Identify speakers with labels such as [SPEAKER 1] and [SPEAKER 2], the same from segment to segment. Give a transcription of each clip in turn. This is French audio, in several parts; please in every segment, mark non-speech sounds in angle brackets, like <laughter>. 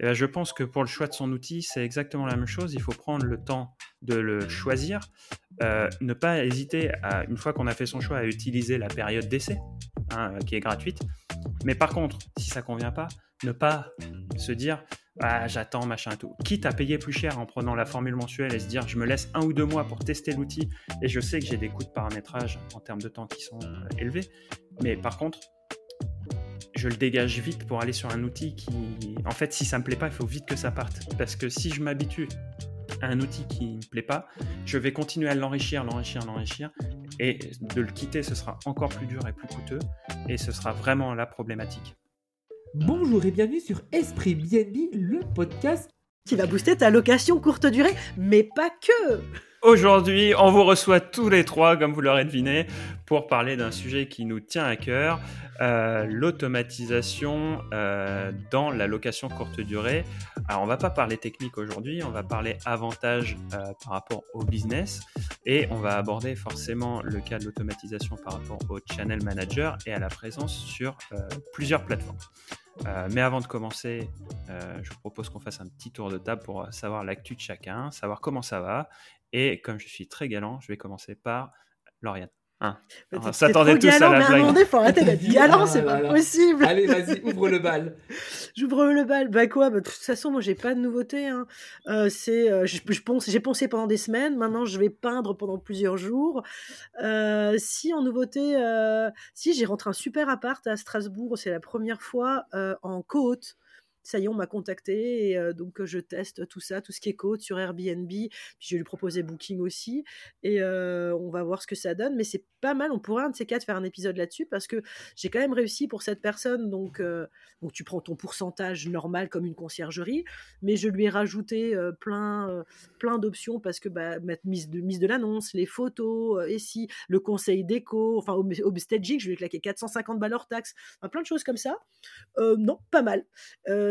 [SPEAKER 1] Eh ben, je pense que pour le choix de son outil, c'est exactement la même chose. Il faut prendre le temps de le choisir. Euh, ne pas hésiter, à, une fois qu'on a fait son choix, à utiliser la période d'essai, hein, qui est gratuite. Mais par contre, si ça convient pas, ne pas se dire ah, j'attends, machin tout. Quitte à payer plus cher en prenant la formule mensuelle et se dire je me laisse un ou deux mois pour tester l'outil et je sais que j'ai des coûts de paramétrage en termes de temps qui sont euh, élevés. Mais par contre, je le dégage vite pour aller sur un outil qui. En fait, si ça me plaît pas, il faut vite que ça parte. Parce que si je m'habitue à un outil qui me plaît pas, je vais continuer à l'enrichir, l'enrichir, l'enrichir. Et de le quitter, ce sera encore plus dur et plus coûteux. Et ce sera vraiment la problématique.
[SPEAKER 2] Bonjour et bienvenue sur Esprit BNB, le podcast
[SPEAKER 3] qui va booster ta location courte durée, mais pas que.
[SPEAKER 1] Aujourd'hui, on vous reçoit tous les trois, comme vous l'aurez deviné, pour parler d'un sujet qui nous tient à cœur, euh, l'automatisation euh, dans la location courte durée. Alors, on va pas parler technique aujourd'hui, on va parler avantages euh, par rapport au business et on va aborder forcément le cas de l'automatisation par rapport au channel manager et à la présence sur plusieurs plateformes. Mais avant de commencer, je vous propose qu'on fasse un petit tour de table pour savoir l'actu de chacun, savoir comment ça va. Et comme je suis très galant, je vais commencer par Lauriane.
[SPEAKER 3] Hein. On s'attendait tous galant, à la blague. Il faut arrêter d'être <laughs> galant, c'est pas possible.
[SPEAKER 2] Allez, vas-y, ouvre le bal. <laughs>
[SPEAKER 3] J'ouvre le bal. Bah quoi bah, De toute façon, moi, j'ai pas de nouveauté. Hein. Euh, c'est, euh, j'ai pensé pendant des semaines. Maintenant, je vais peindre pendant plusieurs jours. Euh, si en nouveauté, si j'ai rentré un super appart à Strasbourg, c'est la première fois en côte ça y est, on m'a contacté et donc je teste tout ça, tout ce qui est code sur Airbnb. Puis je lui proposer Booking aussi et on va voir ce que ça donne. Mais c'est pas mal. On pourrait un de ces quatre faire un épisode là-dessus parce que j'ai quand même réussi pour cette personne. Donc, tu prends ton pourcentage normal comme une conciergerie, mais je lui ai rajouté plein, plein d'options parce que bah, mettre mise de, mise de l'annonce, les photos, et si le conseil déco, enfin au, au staging, je lui ai claqué 450 balles hors taxe, plein de choses comme ça. non, pas mal.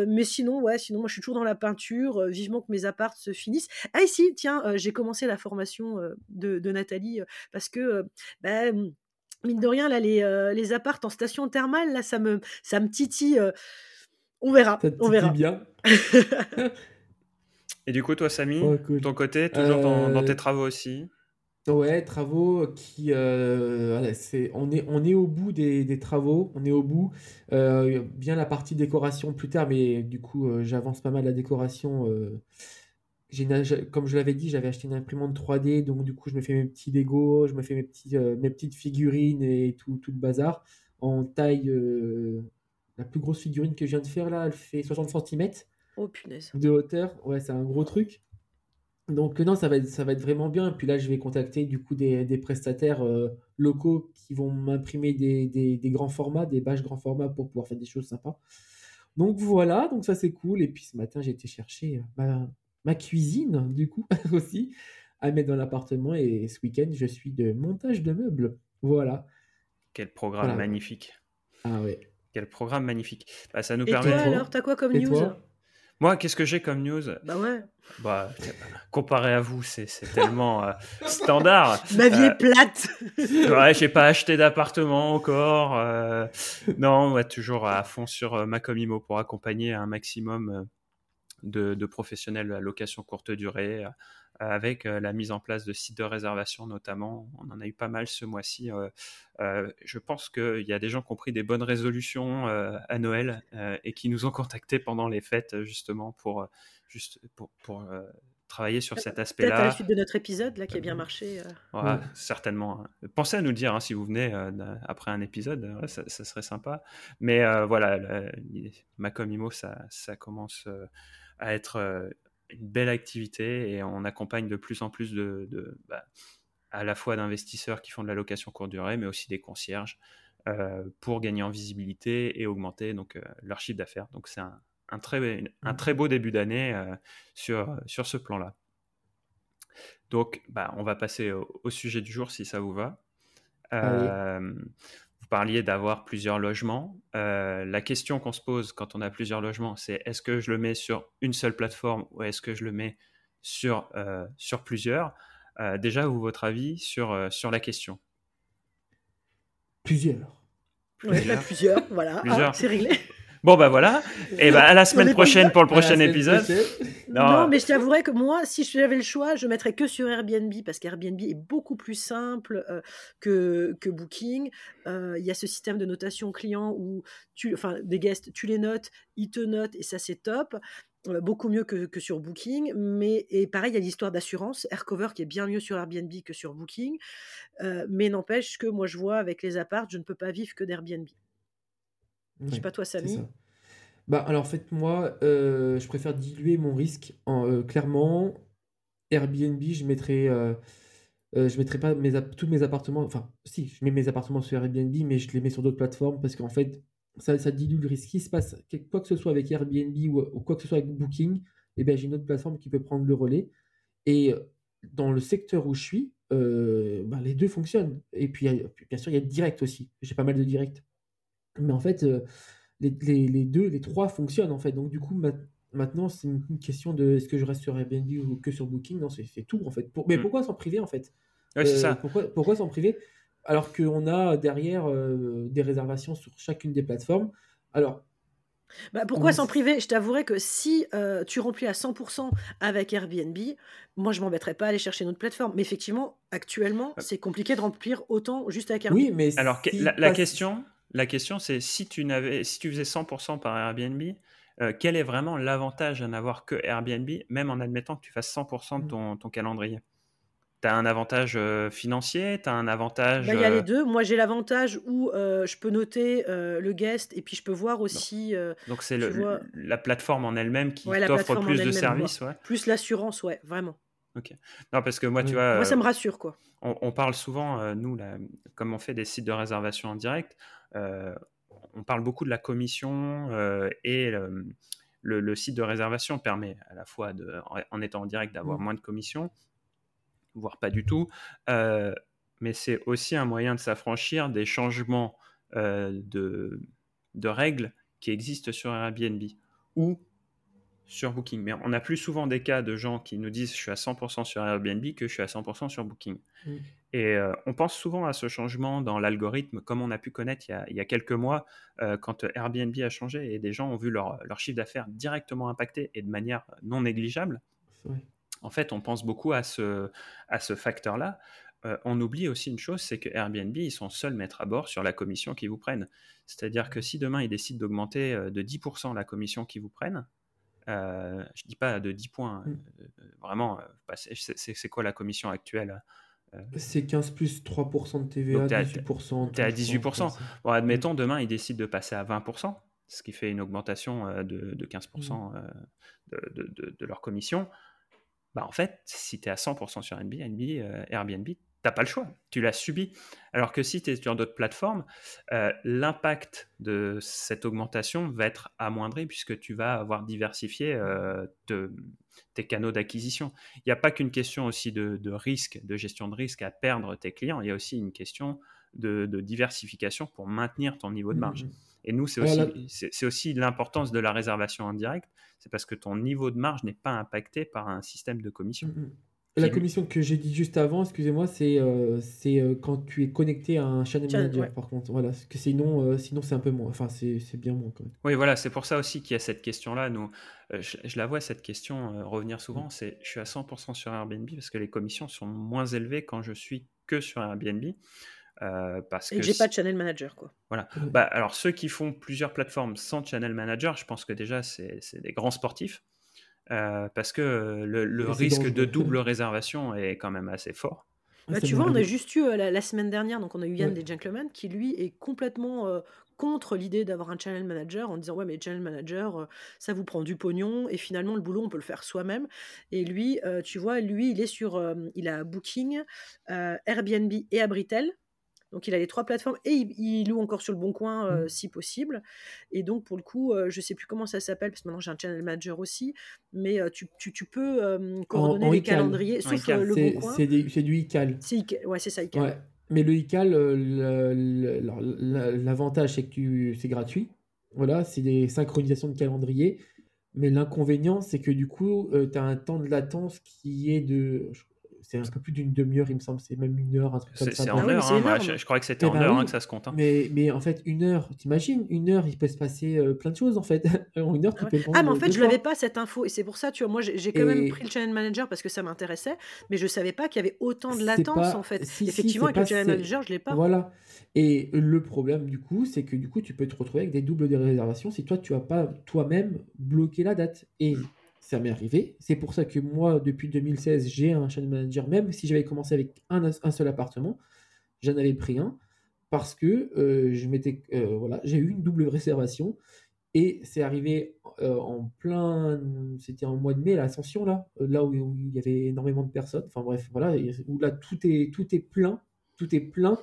[SPEAKER 3] Mais sinon, ouais, sinon, moi, je suis toujours dans la peinture. Euh, vivement que mes apparts se finissent. Ah, ici, tiens, euh, j'ai commencé la formation de, Nathalie parce que, bah, mine de rien, là, les, les apparts en station thermale, là, ça me, ça me titille. on verra. on verra.
[SPEAKER 2] bien. <laughs>
[SPEAKER 1] Et du coup, toi, Samy, ton côté, toujours dans, tes travaux aussi?
[SPEAKER 2] Ouais, travaux qui, euh, on est, on est au bout des, travaux, on est au bout. Euh, bien la partie décoration plus tard, mais du coup, euh, j'avance pas mal la décoration. j'ai comme je l'avais dit, j'avais acheté une imprimante 3D, donc du coup, je me fais mes petits Lego, je me fais mes petits, mes petites figurines et tout, tout le bazar en taille. la plus grosse figurine que je viens de faire là, elle fait 60 cm
[SPEAKER 3] Oh punaise.
[SPEAKER 2] de hauteur. Ouais, c'est un gros truc. Donc non, ça va être, ça va être vraiment bien. Et puis là, je vais contacter du coup des, prestataires euh, locaux qui vont m'imprimer des, grands formats, des bâches grands formats pour pouvoir faire des choses sympas. Donc voilà, donc ça c'est cool. Et puis ce matin, j'ai été chercher euh, ma, cuisine, du coup, <laughs> aussi, à mettre dans l'appartement. Et ce week-end, je suis de montage de meubles. Voilà.
[SPEAKER 1] Quel programme magnifique.
[SPEAKER 2] Ah ouais.
[SPEAKER 1] Quel programme magnifique. Bah, ça nous
[SPEAKER 3] et
[SPEAKER 1] permet.
[SPEAKER 3] Toi, alors, t'as quoi comme news?
[SPEAKER 1] Moi, qu'est-ce que j'ai comme news?
[SPEAKER 3] Bah ouais.
[SPEAKER 1] Bah, comparé à vous, c'est tellement euh, standard. <laughs>
[SPEAKER 3] Ma vie est euh, plate. <laughs>
[SPEAKER 1] ouais, j'ai pas acheté d'appartement encore. Euh, non, ouais, toujours à fond sur Macomimo pour accompagner un maximum de, de professionnels à location courte durée avec euh, la mise en place de sites de réservation notamment. On en a eu pas mal ce mois-ci. Euh, euh, je pense qu'il y a des gens qui ont pris des bonnes résolutions à Noël et qui nous ont contactés pendant les fêtes justement pour, juste pour, pour travailler sur cet aspect-là.
[SPEAKER 3] Peut-être à la suite de notre épisode là qui a bien marché.
[SPEAKER 1] Certainement. Pensez à nous dire hein, si vous venez après un épisode, ça, serait sympa. Mais voilà, Imo, ça, ça commence à être une belle activité et on accompagne de plus en plus de, bah, à la fois d'investisseurs qui font de la location courte durée, mais aussi des concierges euh, pour gagner en visibilité et augmenter donc euh, leur chiffre d'affaires. Donc c'est un, très, un très beau début d'année euh, sur, sur ce plan-là. Donc bah, on va passer au, sujet du jour si ça vous va parliez d'avoir plusieurs logements. Euh, la question qu'on se pose quand on a plusieurs logements, c'est est-ce que je le mets sur une seule plateforme ou est-ce que je le mets sur, euh, sur plusieurs? Euh, Déjà, vous, votre avis sur, sur la question
[SPEAKER 2] Plusieurs.
[SPEAKER 3] Plusieurs, plusieurs voilà, ah, c'est réglé.
[SPEAKER 1] Bon, bah voilà. <laughs> Et bah à la semaine prochaine pour le prochain épisode.
[SPEAKER 3] Non. mais je t'avouerais que moi, si j'avais le choix, je mettrais que sur Airbnb parce qu'Airbnb est beaucoup plus simple euh, que, que Booking. Euh, il y a ce système de notation client où tu, enfin, des guests, tu les notes, ils te notent et ça c'est top. Euh, beaucoup mieux que, que, sur Booking, mais et pareil, il y a l'histoire d'assurance, Aircover qui est bien mieux sur Airbnb que sur Booking, mais n'empêche que moi je vois avec les apparts, je ne peux pas vivre que d'Airbnb. Je sais pas toi, Samy.
[SPEAKER 2] Bah, alors, en fait, moi, euh, je préfère diluer mon risque. En, euh, clairement, Airbnb, je mettrai, euh, je mettrai pas tous mes appartements. Enfin, si, je mets mes appartements sur Airbnb, mais je les mets sur d'autres plateformes parce qu'en fait, ça, ça dilue le risque. Se passe, quoi que ce soit avec Airbnb ou, quoi que ce soit avec Booking, eh ben, j'ai une autre plateforme qui peut prendre le relais. Et dans le secteur où je suis, bah, les deux fonctionnent. Et puis, bien sûr, il y a direct aussi. J'ai pas mal de direct. Mais en fait, les, deux, les trois fonctionnent en fait. Donc du coup, maintenant, c'est une, question de est-ce que je reste sur Airbnb ou que sur Booking? Non, c'est tout en fait. mais mm. pourquoi s'en priver en fait?
[SPEAKER 1] C'est ça. Euh,
[SPEAKER 2] pourquoi, pourquoi s'en priver? Alors qu'on a derrière euh, des réservations sur chacune des plateformes Alors,
[SPEAKER 3] bah pourquoi s'en priver? Je t'avouerai que si euh, tu remplis à 100% avec Airbnb, moi je m'embêterais pas à aller chercher une autre plateforme. Mais effectivement, actuellement, c'est compliqué de remplir autant juste avec Airbnb.
[SPEAKER 2] Oui, mais
[SPEAKER 1] alors la, question, la question, c'est si tu n'avais, si tu faisais 100% par Airbnb, euh, quel est vraiment l'avantage à n'avoir que Airbnb, même en admettant que tu fasses 100% de mmh. ton, calendrier? Tu as un avantage euh, financier Tu as un avantage.
[SPEAKER 3] Bah, il y a les euh deux. Moi, j'ai l'avantage où je peux noter le guest et puis je peux voir aussi.
[SPEAKER 1] Donc, c'est la plateforme en elle-même qui t'offre plus de services. Ouais.
[SPEAKER 3] Plus l'assurance, ouais, vraiment.
[SPEAKER 1] Ok. Non, parce que moi, tu vois.
[SPEAKER 3] Moi, ça me rassure, quoi.
[SPEAKER 1] On, parle souvent, nous, là, comme on fait des sites de réservation en direct, on parle beaucoup de la commission euh, et le, site de réservation permet à la fois, de, en, étant en direct, d'avoir mmh. moins de commissions, voire pas du tout, euh, mais c'est aussi un moyen de s'affranchir des changements de, de, règles qui existent sur Airbnb ou sur Booking. Mais on a plus souvent des cas de gens qui nous disent je suis à 100% sur Airbnb que je suis à 100% sur Booking. Mm. Et euh, on pense souvent à ce changement dans l'algorithme, comme on a pu connaître il y a, quelques mois, euh, quand Airbnb a changé et des gens ont vu leur, chiffre d'affaires directement impacté et de manière non négligeable. En fait, on pense beaucoup à ce, à ce facteur-là. Euh, on oublie aussi une chose, c'est que Airbnb, ils sont seuls maîtres à bord sur la commission qu'ils vous prennent. C'est-à-dire que si demain ils décident d'augmenter de 10% la commission qu'ils vous prennent, euh, je dis pas de 10 points, mmh. euh, vraiment, euh, c'est quoi la commission actuelle
[SPEAKER 2] c'est 15 plus 3% de TVA, 18%.
[SPEAKER 1] Tu es à 18%. Bon, admettons, demain, ils décident de passer à 20%, ce qui fait une augmentation de, 15% mmh. de, de, leur commission. Bah, en fait, si tu es à 100% sur Airbnb, Airbnb n'as pas le choix, tu l'as subi. Alors que si tu es sur d'autres plateformes, euh, l'impact de cette augmentation va être amoindri puisque tu vas avoir diversifié euh, tes canaux d'acquisition. Il n'y a pas qu'une question aussi de, risque, de gestion de risque à perdre tes clients, il y a aussi une question de, diversification pour maintenir ton niveau de marge. Mmh, mmh. Et nous, c'est aussi, aussi l'importance de la réservation indirecte, c'est parce que ton niveau de marge n'est pas impacté par un système de commission.
[SPEAKER 2] Mmh, la commission que j'ai dit juste avant, excusez-moi, c'est euh, c'est euh, quand tu es connecté à un channel manager, par contre. Voilà, que sinon, euh, sinon c'est un peu moins. Enfin, c'est bien moins quand même.
[SPEAKER 1] Oui, voilà, c'est pour ça aussi qu'il y a cette question-là. Nous, je, la vois cette question revenir souvent. Mm. C'est, je suis à 100% sur Airbnb parce que les commissions sont moins élevées quand je suis que sur Airbnb. parce
[SPEAKER 3] Et que j'ai pas de channel manager, quoi.
[SPEAKER 1] Voilà. Bah, alors ceux qui font plusieurs plateformes sans channel manager, je pense que déjà c'est des grands sportifs. Euh, parce que le, risque de double <laughs> réservation est quand même assez fort.
[SPEAKER 3] Bah, tu vois, on a juste eu euh, la, semaine dernière, donc on a eu Yann des Gentlemen qui lui est complètement euh, contre l'idée d'avoir un channel manager en disant ouais mais channel manager ça vous prend du pognon et finalement le boulot on peut le faire soi-même. Et lui tu vois lui il est sur il a Booking Airbnb et Abritel donc il a les trois plateformes et il, loue encore sur le bon coin euh, mmh. si possible. Et donc pour le coup, euh, je sais plus comment ça s'appelle parce que maintenant j'ai un channel manager aussi, mais euh, tu, tu, peux coordonner les calendriers sauf le bon coin.
[SPEAKER 2] C'est du iCal.
[SPEAKER 3] Ouais, c'est ça iCal.
[SPEAKER 2] Mais le iCal, l'avantage c'est que c'est gratuit. Voilà, c'est des synchronisations de calendrier. Mais l'inconvénient, c'est que du coup, tu as un temps de latence qui est de c'est un peu plus d'une demi-heure, il me semble, c'est même une heure, un truc comme ça.
[SPEAKER 1] C'est en heure, hein, je, crois que c'était
[SPEAKER 2] eh
[SPEAKER 1] en
[SPEAKER 2] ben
[SPEAKER 1] heure
[SPEAKER 2] oui.
[SPEAKER 1] hein, que ça se compte. hein.
[SPEAKER 2] Mais, mais en fait, une heure, t'imagines, une heure, il peut se passer euh, plein de choses en fait. <laughs> En une heure, tu
[SPEAKER 3] Ah
[SPEAKER 2] peux
[SPEAKER 3] ouais.
[SPEAKER 2] prendre
[SPEAKER 3] Ah, mais en fait, je l'avais pas cette info. Et c'est pour ça, tu vois, moi, j'ai quand même pris le channel manager parce que ça m'intéressait, mais je savais pas qu'il y avait autant de latence,
[SPEAKER 2] pas.
[SPEAKER 3] en fait.
[SPEAKER 2] Si,
[SPEAKER 3] Effectivement, avec le channel manager, je l'ai pas.
[SPEAKER 2] Voilà. Et le problème, du coup, c'est que du coup, tu peux te retrouver avec des doubles de réservation si toi, tu as pas toi-même bloqué la date. Et ça m'est arrivé. C'est pour ça que moi, depuis 2016, j'ai un channel manager. Même si j'avais commencé avec un, seul appartement, j'en avais pris un parce que euh, je euh, voilà, j'ai eu une double réservation. Et c'est arrivé euh, en plein, c'était en mois de mai, l'ascension là, là où, où il y avait énormément de personnes. Enfin bref, voilà, où là tout est, tout est plein, tout est plein,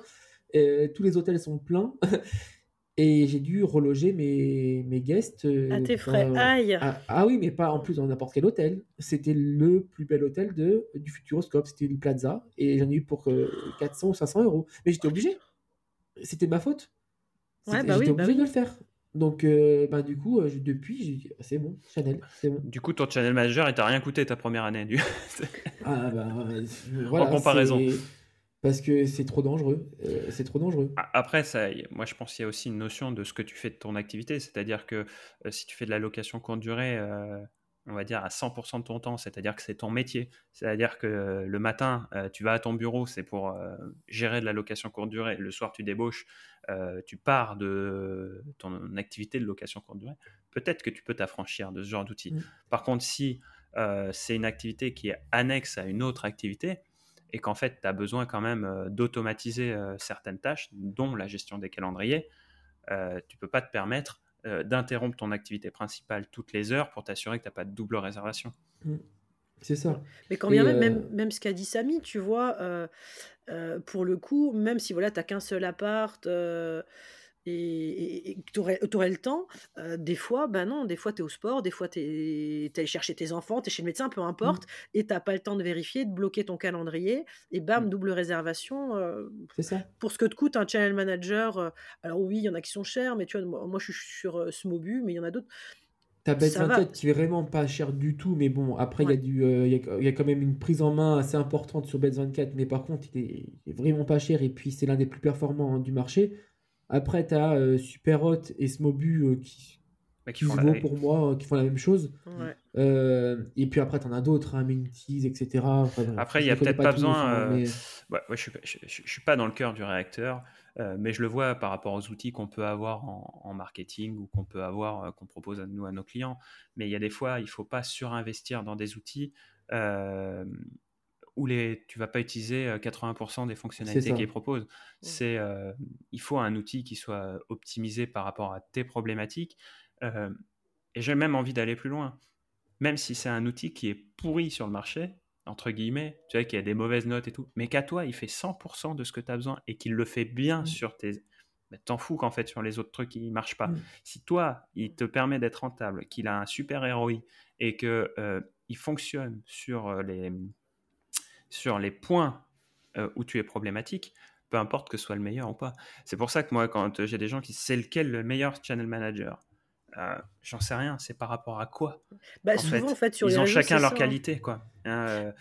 [SPEAKER 2] tous les hôtels sont pleins. <laughs> Et j'ai dû reloger mes, mes guests.
[SPEAKER 3] À
[SPEAKER 2] euh,
[SPEAKER 3] tes frais.
[SPEAKER 2] dans-
[SPEAKER 3] Aïe.
[SPEAKER 2] ah, ah oui, mais pas en plus dans n'importe quel hôtel. C'était le plus bel hôtel de, du Futuroscope. C'était le Plaza. Et j'en ai eu pour euh, 400 ou 500 euros. Mais j'étais obligé. C'était ma faute.
[SPEAKER 3] Ouais, bah oui,
[SPEAKER 2] J'étais
[SPEAKER 3] bah
[SPEAKER 2] obligé
[SPEAKER 3] oui.
[SPEAKER 2] de le faire. Donc, euh, bah, du coup, euh, je- depuis, j'ai dit, Ah, c'est bon, Chanel, c'est bon.
[SPEAKER 1] Du coup, ton channel manager, il t'a rien coûté ta première année. Du...
[SPEAKER 2] Ah, bah, euh, voilà,
[SPEAKER 1] comparaison.
[SPEAKER 2] Parce que c'est trop dangereux. Euh, c'est trop dangereux.
[SPEAKER 1] Après, ça, moi, je pense qu'il y a aussi une notion de ce que tu fais de ton activité. C'est-à-dire que euh, si tu fais de la location courte durée, euh, on va dire à 100% de ton temps, c'est-à-dire que c'est ton métier. C'est-à-dire que le matin, tu vas à ton bureau, c'est pour gérer de la location courte durée. Le soir, tu débauches, tu pars de ton activité de location courte durée. Peut-être que tu peux t'affranchir de ce genre d'outils.
[SPEAKER 2] Mm.
[SPEAKER 1] Par contre, si c'est une activité qui est annexe à une autre activité, et qu'en fait, tu as besoin quand même euh, d'automatiser euh, certaines tâches, dont la gestion des calendriers, euh, tu peux pas te permettre euh, d'interrompre ton activité principale toutes les heures pour t'assurer que tu n'as pas de double réservation.
[SPEAKER 2] C'est ça.
[SPEAKER 3] Mais quand bien même, même,
[SPEAKER 2] euh,
[SPEAKER 3] même ce qu'a dit Samy, tu vois, euh, euh, pour le coup, même si voilà, tu n'as qu'un seul appart euh, et, tu aurais, le temps, euh, des fois, ben non, des fois tu es au sport, des fois tu es, allé chercher tes enfants, tu es chez le médecin, peu importe, et tu pas le temps de vérifier, de bloquer ton calendrier, et bam,
[SPEAKER 2] Mm.
[SPEAKER 3] double réservation. euh,
[SPEAKER 2] C'est ça.
[SPEAKER 3] pour ce que te coûte un channel manager, euh, alors oui, il y en a qui sont chers, mais tu vois, moi, moi, je suis sur Smobu, mais il y en a d'autres.
[SPEAKER 2] T'as
[SPEAKER 3] va.
[SPEAKER 2] 24 qui est vraiment pas cher du tout, mais bon, après, il
[SPEAKER 3] Ouais.
[SPEAKER 2] y, a du, euh, il y, a, y a quand même une prise en main assez importante sur Bet 24, mais par contre, il est, il est vraiment pas cher et puis c'est l'un des plus performants hein, du marché. Après, tu as Superhot et Smobu euh, qui,
[SPEAKER 1] Mais qui
[SPEAKER 2] qui
[SPEAKER 1] font la-
[SPEAKER 2] pour moi, euh, qui font la même chose.
[SPEAKER 3] Ouais.
[SPEAKER 2] Euh, et puis après, tu en as d'autres, hein, Minties, etc. Enfin,
[SPEAKER 1] Après, il
[SPEAKER 2] je
[SPEAKER 1] y a peut-être pas besoin. euh,
[SPEAKER 2] mais-
[SPEAKER 1] ouais, ouais, je ne suis, suis pas dans le cœur du réacteur, euh, mais je le vois par rapport aux outils qu'on peut avoir en, en marketing ou qu'on peut avoir, euh, qu'on propose à nous, à nos clients. Mais il y a des fois, il ne faut pas surinvestir dans des outils euh, où les, tu ne vas pas utiliser euh, 80% des fonctionnalités qu'ils proposent. C'est, euh, il faut un outil qui soit optimisé par rapport à tes problématiques. Euh, et j'ai même envie d'aller plus loin. Même si c'est un outil qui est pourri sur le marché, entre guillemets, tu vois, qui a des mauvaises notes et tout, mais qu'à toi, il fait 100% de ce que tu as besoin et qu'il le fait bien
[SPEAKER 2] Mm.
[SPEAKER 1] sur tes... Mais t'en fous qu'en fait, sur les autres trucs, il marche pas.
[SPEAKER 2] Mm.
[SPEAKER 1] Si toi, il te permet d'être rentable, qu'il a un super ROI et que euh, il fonctionne sur euh, les, sur les points euh, où tu es problématique, peu importe que ce soit le meilleur ou pas. C'est pour ça que moi, quand j'ai des gens qui c'est lequel le meilleur channel manager, euh, j'en sais rien, c'est par rapport à quoi?
[SPEAKER 3] Bah,
[SPEAKER 1] en
[SPEAKER 3] souvent,
[SPEAKER 1] fait.
[SPEAKER 3] en fait, sur
[SPEAKER 1] Ils
[SPEAKER 3] les
[SPEAKER 1] ont
[SPEAKER 3] réseaux,
[SPEAKER 1] chacun leur
[SPEAKER 3] ça, hein.
[SPEAKER 1] qualité, quoi. Euh,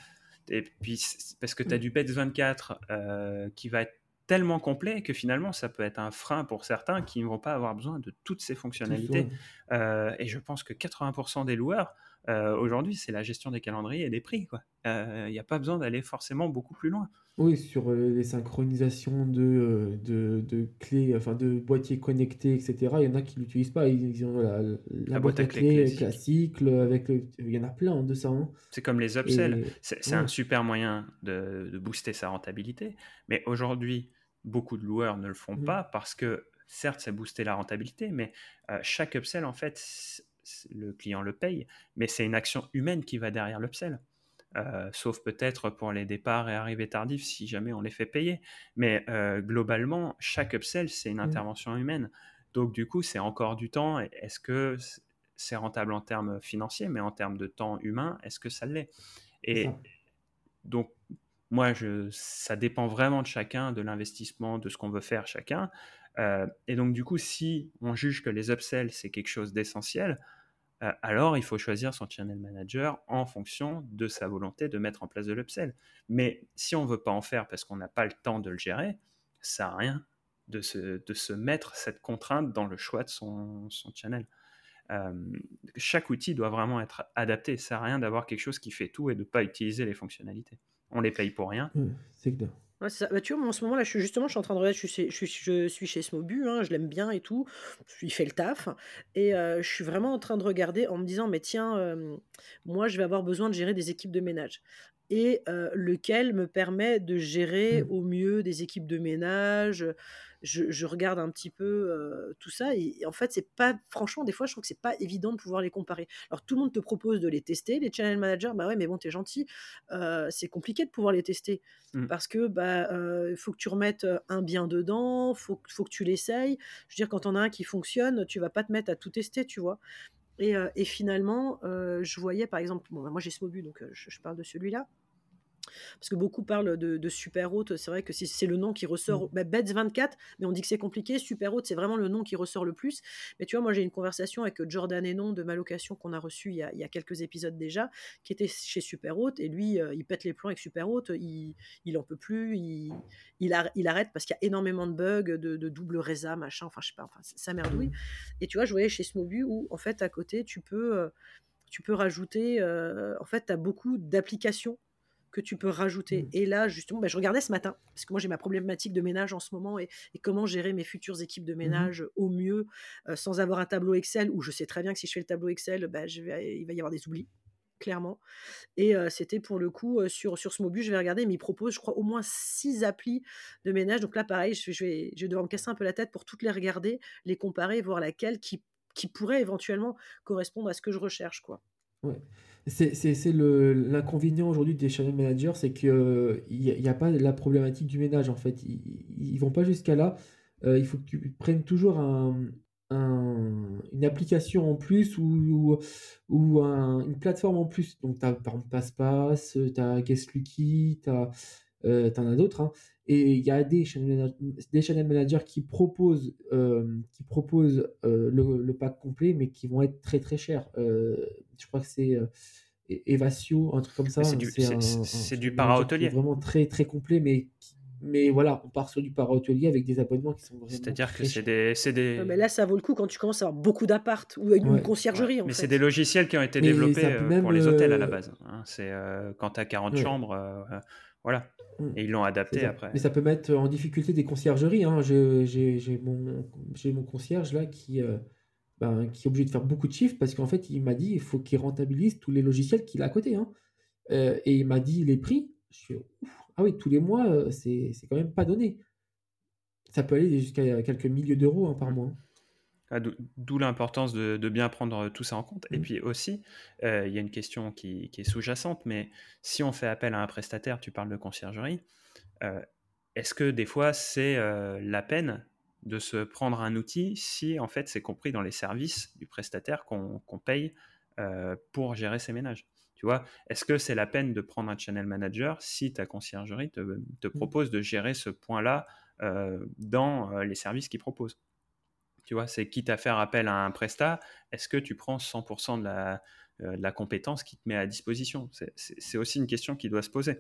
[SPEAKER 1] et puis, parce que tu as du PEX 24 euh, qui va être tellement complet que finalement, ça peut être un frein pour certains qui ne vont pas avoir besoin de toutes ces fonctionnalités. Euh, et je pense que 80% des loueurs, euh, aujourd'hui, c'est la gestion des calendriers et des prix. Euh, Il n'y a pas besoin d'aller forcément beaucoup plus loin.
[SPEAKER 2] Oui, sur euh, les synchronisations de, de, de clés, enfin de boîtiers connectés, etc. Il y en a qui l'utilisent pas. Ils, ont la, la boîte à clés
[SPEAKER 1] classique.
[SPEAKER 2] classique, avec le- il y en a plein de ça. hein.
[SPEAKER 1] C'est comme les upsells.
[SPEAKER 2] Et-
[SPEAKER 1] C'est
[SPEAKER 2] ouais.
[SPEAKER 1] un super moyen de, de booster sa rentabilité. Mais aujourd'hui, beaucoup de loueurs ne le font
[SPEAKER 2] Mhm.
[SPEAKER 1] pas parce que, certes, ça booster la rentabilité, mais euh, chaque upsell, en fait, le client le paye, mais c'est une action humaine qui va derrière l'upsell. Euh, sauf peut-être pour les départs et arrivées tardives si jamais on les fait payer. Mais euh, globalement, chaque upsell, c'est une
[SPEAKER 2] Mhm.
[SPEAKER 1] intervention humaine. Donc du coup, c'est encore du temps. Est-ce que c'est rentable en termes financiers, mais en termes de temps humain, est-ce que ça l'est? Et donc, moi, ça dépend vraiment de chacun, de l'investissement, de ce qu'on veut faire chacun. Euh, et donc, du coup, si on juge que les upsells, c'est quelque chose d'essentiel, euh, alors il faut choisir son channel manager en fonction de sa volonté de mettre en place de l'upsell. Mais si on ne veut pas en faire parce qu'on n'a pas le temps de le gérer, ça n'a rien de se, de se, mettre cette contrainte dans le choix de son, channel. Euh, chaque outil doit vraiment être adapté. Ça à rien d'avoir quelque chose qui fait tout et de ne pas utiliser les fonctionnalités. On les paye pour rien.
[SPEAKER 2] Mmh, c'est clair.
[SPEAKER 3] Ouais, bah, tu vois, en ce moment là, je suis justement, je suis en train de regarder, je suis, je suis, je suis chez Smobu, hein, je l'aime bien et tout, il fait le taf, et je suis vraiment en train de regarder en me disant, mais tiens, moi, je vais avoir besoin de gérer des équipes de ménage et lequel me permet de gérer
[SPEAKER 2] Mmh.
[SPEAKER 3] au mieux des équipes de ménage. Je, je regarde un petit peu tout ça et, et en fait c'est pas franchement des fois je trouve que c'est pas évident de pouvoir les comparer. Alors tout le monde te propose de les tester les channel managers bah ouais mais bon t'es gentil euh, c'est compliqué de pouvoir les tester
[SPEAKER 1] Mm.
[SPEAKER 3] parce que bah il faut que tu remettes un bien dedans faut faut que tu l'essayes. Je veux dire quand on a un qui fonctionne tu vas pas te mettre à tout tester tu vois. Et, euh, et finalement, euh, je voyais par exemple, bon, bah, moi j'ai Smobu, donc euh, je, je parle de celui-là. Parce que beaucoup parlent de, de Super Haute, c'est vrai que c'est le nom qui ressort.
[SPEAKER 2] Mm.
[SPEAKER 3] Bah, Bets 24, mais on dit que c'est compliqué. Super Haute, c'est vraiment le nom qui ressort le plus. Mais tu vois, moi j'ai une conversation avec Jordan Hénon de Malocation qu'on a reçu il y a, il y a quelques épisodes déjà, qui était chez Super Haute, et lui, euh, il pète les plombs avec Super Haute, il, il en peut plus, il, il, ar- il arrête parce qu'il y a énormément de bugs, de, de double résa, machin, enfin je sais pas, enfin, ça merdouille. Et tu vois, je voyais chez Smobu où en fait à côté, tu peux, euh, tu peux rajouter, euh, en fait, tu as beaucoup d'applications que tu peux rajouter.
[SPEAKER 2] Mm.
[SPEAKER 3] Et là, justement, bah, je regardais ce matin, parce que moi j'ai ma problématique de ménage en ce moment et, et comment gérer mes futures équipes de ménage au mieux euh, sans avoir un tableau Excel où je sais très bien que si je fais le tableau Excel, bah, je vais, il va y avoir des oublis clairement. Et euh, c'était pour le coup euh, sur, sur Smobu, je vais regarder, mais il propose, je crois, au moins six applis de ménage. Donc là, pareil, je, je vais, je vais devoir me casser un peu la tête pour toutes les regarder, les comparer, voir laquelle qui, qui pourrait éventuellement correspondre à ce que je recherche. Quoi.
[SPEAKER 2] Ouais. C'est l'inconvénient aujourd'hui des channel managers, c'est qu'il n'y a, il y a pas la problématique du ménage en fait. Ils, ils vont pas jusqu'à là. Euh, il faut que tu prennes toujours un, un- une application en plus ou, ou un- une plateforme en plus. Donc, tu as par exemple tu as GuestLucky, tu as, en as d'autres. hein. Et il y a des channel, mana- des channel managers qui proposent, euh, qui proposent euh, le, le pack complet, mais qui vont être très très chers. Euh, je crois que c'est euh, E- Evasio, un truc comme ça.
[SPEAKER 1] C'est du-
[SPEAKER 2] C'est
[SPEAKER 1] c'est-
[SPEAKER 2] un,
[SPEAKER 1] du para-hôtelier.
[SPEAKER 2] vraiment très très complet, mais, qui- mais voilà, on part sur du para-hôtelier avec des abonnements qui sont vraiment
[SPEAKER 1] C'est-à-dire que c'est des, c'est des...
[SPEAKER 3] Ouais, mais là, ça vaut le coup quand tu commences à avoir beaucoup d'appart ou une,
[SPEAKER 2] Ouais.
[SPEAKER 3] conciergerie
[SPEAKER 1] Ouais,
[SPEAKER 3] en
[SPEAKER 1] mais
[SPEAKER 3] fait.
[SPEAKER 1] c'est des logiciels qui ont été
[SPEAKER 2] Mais
[SPEAKER 1] développés euh, pour les hôtels à la
[SPEAKER 2] euh,
[SPEAKER 1] base. hein. C'est euh, quand tu as 40
[SPEAKER 2] Ouais.
[SPEAKER 1] chambres, euh, euh, voilà.
[SPEAKER 2] Mm.
[SPEAKER 1] Et ils l'ont adapté après.
[SPEAKER 2] Mais ça peut mettre en difficulté des conciergeries. Hein. J'ai mon, concierge là qui, euh, ben, qui est obligé de faire beaucoup de chiffres parce qu'en fait, il m'a dit il faut qu'il rentabilise tous les logiciels qu'il a à côté. hein. Euh, et il m'a dit les prix. Je suis, ouf, ah oui, tous les mois, euh, c'est c'est quand même pas donné. Ça peut aller jusqu'à quelques milliers d'euros hein, par mois.
[SPEAKER 1] Ah, d'où- l'importance de, de bien prendre tout ça en compte. Et
[SPEAKER 2] Mm.
[SPEAKER 1] puis aussi, euh, il y a une question qui, qui est sous-jacente, mais si on fait appel à un prestataire, tu parles de conciergerie, euh, est-ce que des fois c'est euh, la peine de se prendre un outil si en fait c'est compris dans les services du prestataire qu'on paye euh, pour gérer ses ménages? Tu vois, est-ce que c'est la peine de prendre un channel manager si ta conciergerie te, te propose de gérer ce point-là euh, dans euh, les services qu'il propose? Tu vois, c'est quitte à faire appel à un prestat, est-ce que tu prends 100% de la, euh, de la compétence qui te met à disposition? C'est- aussi une question qui doit se poser.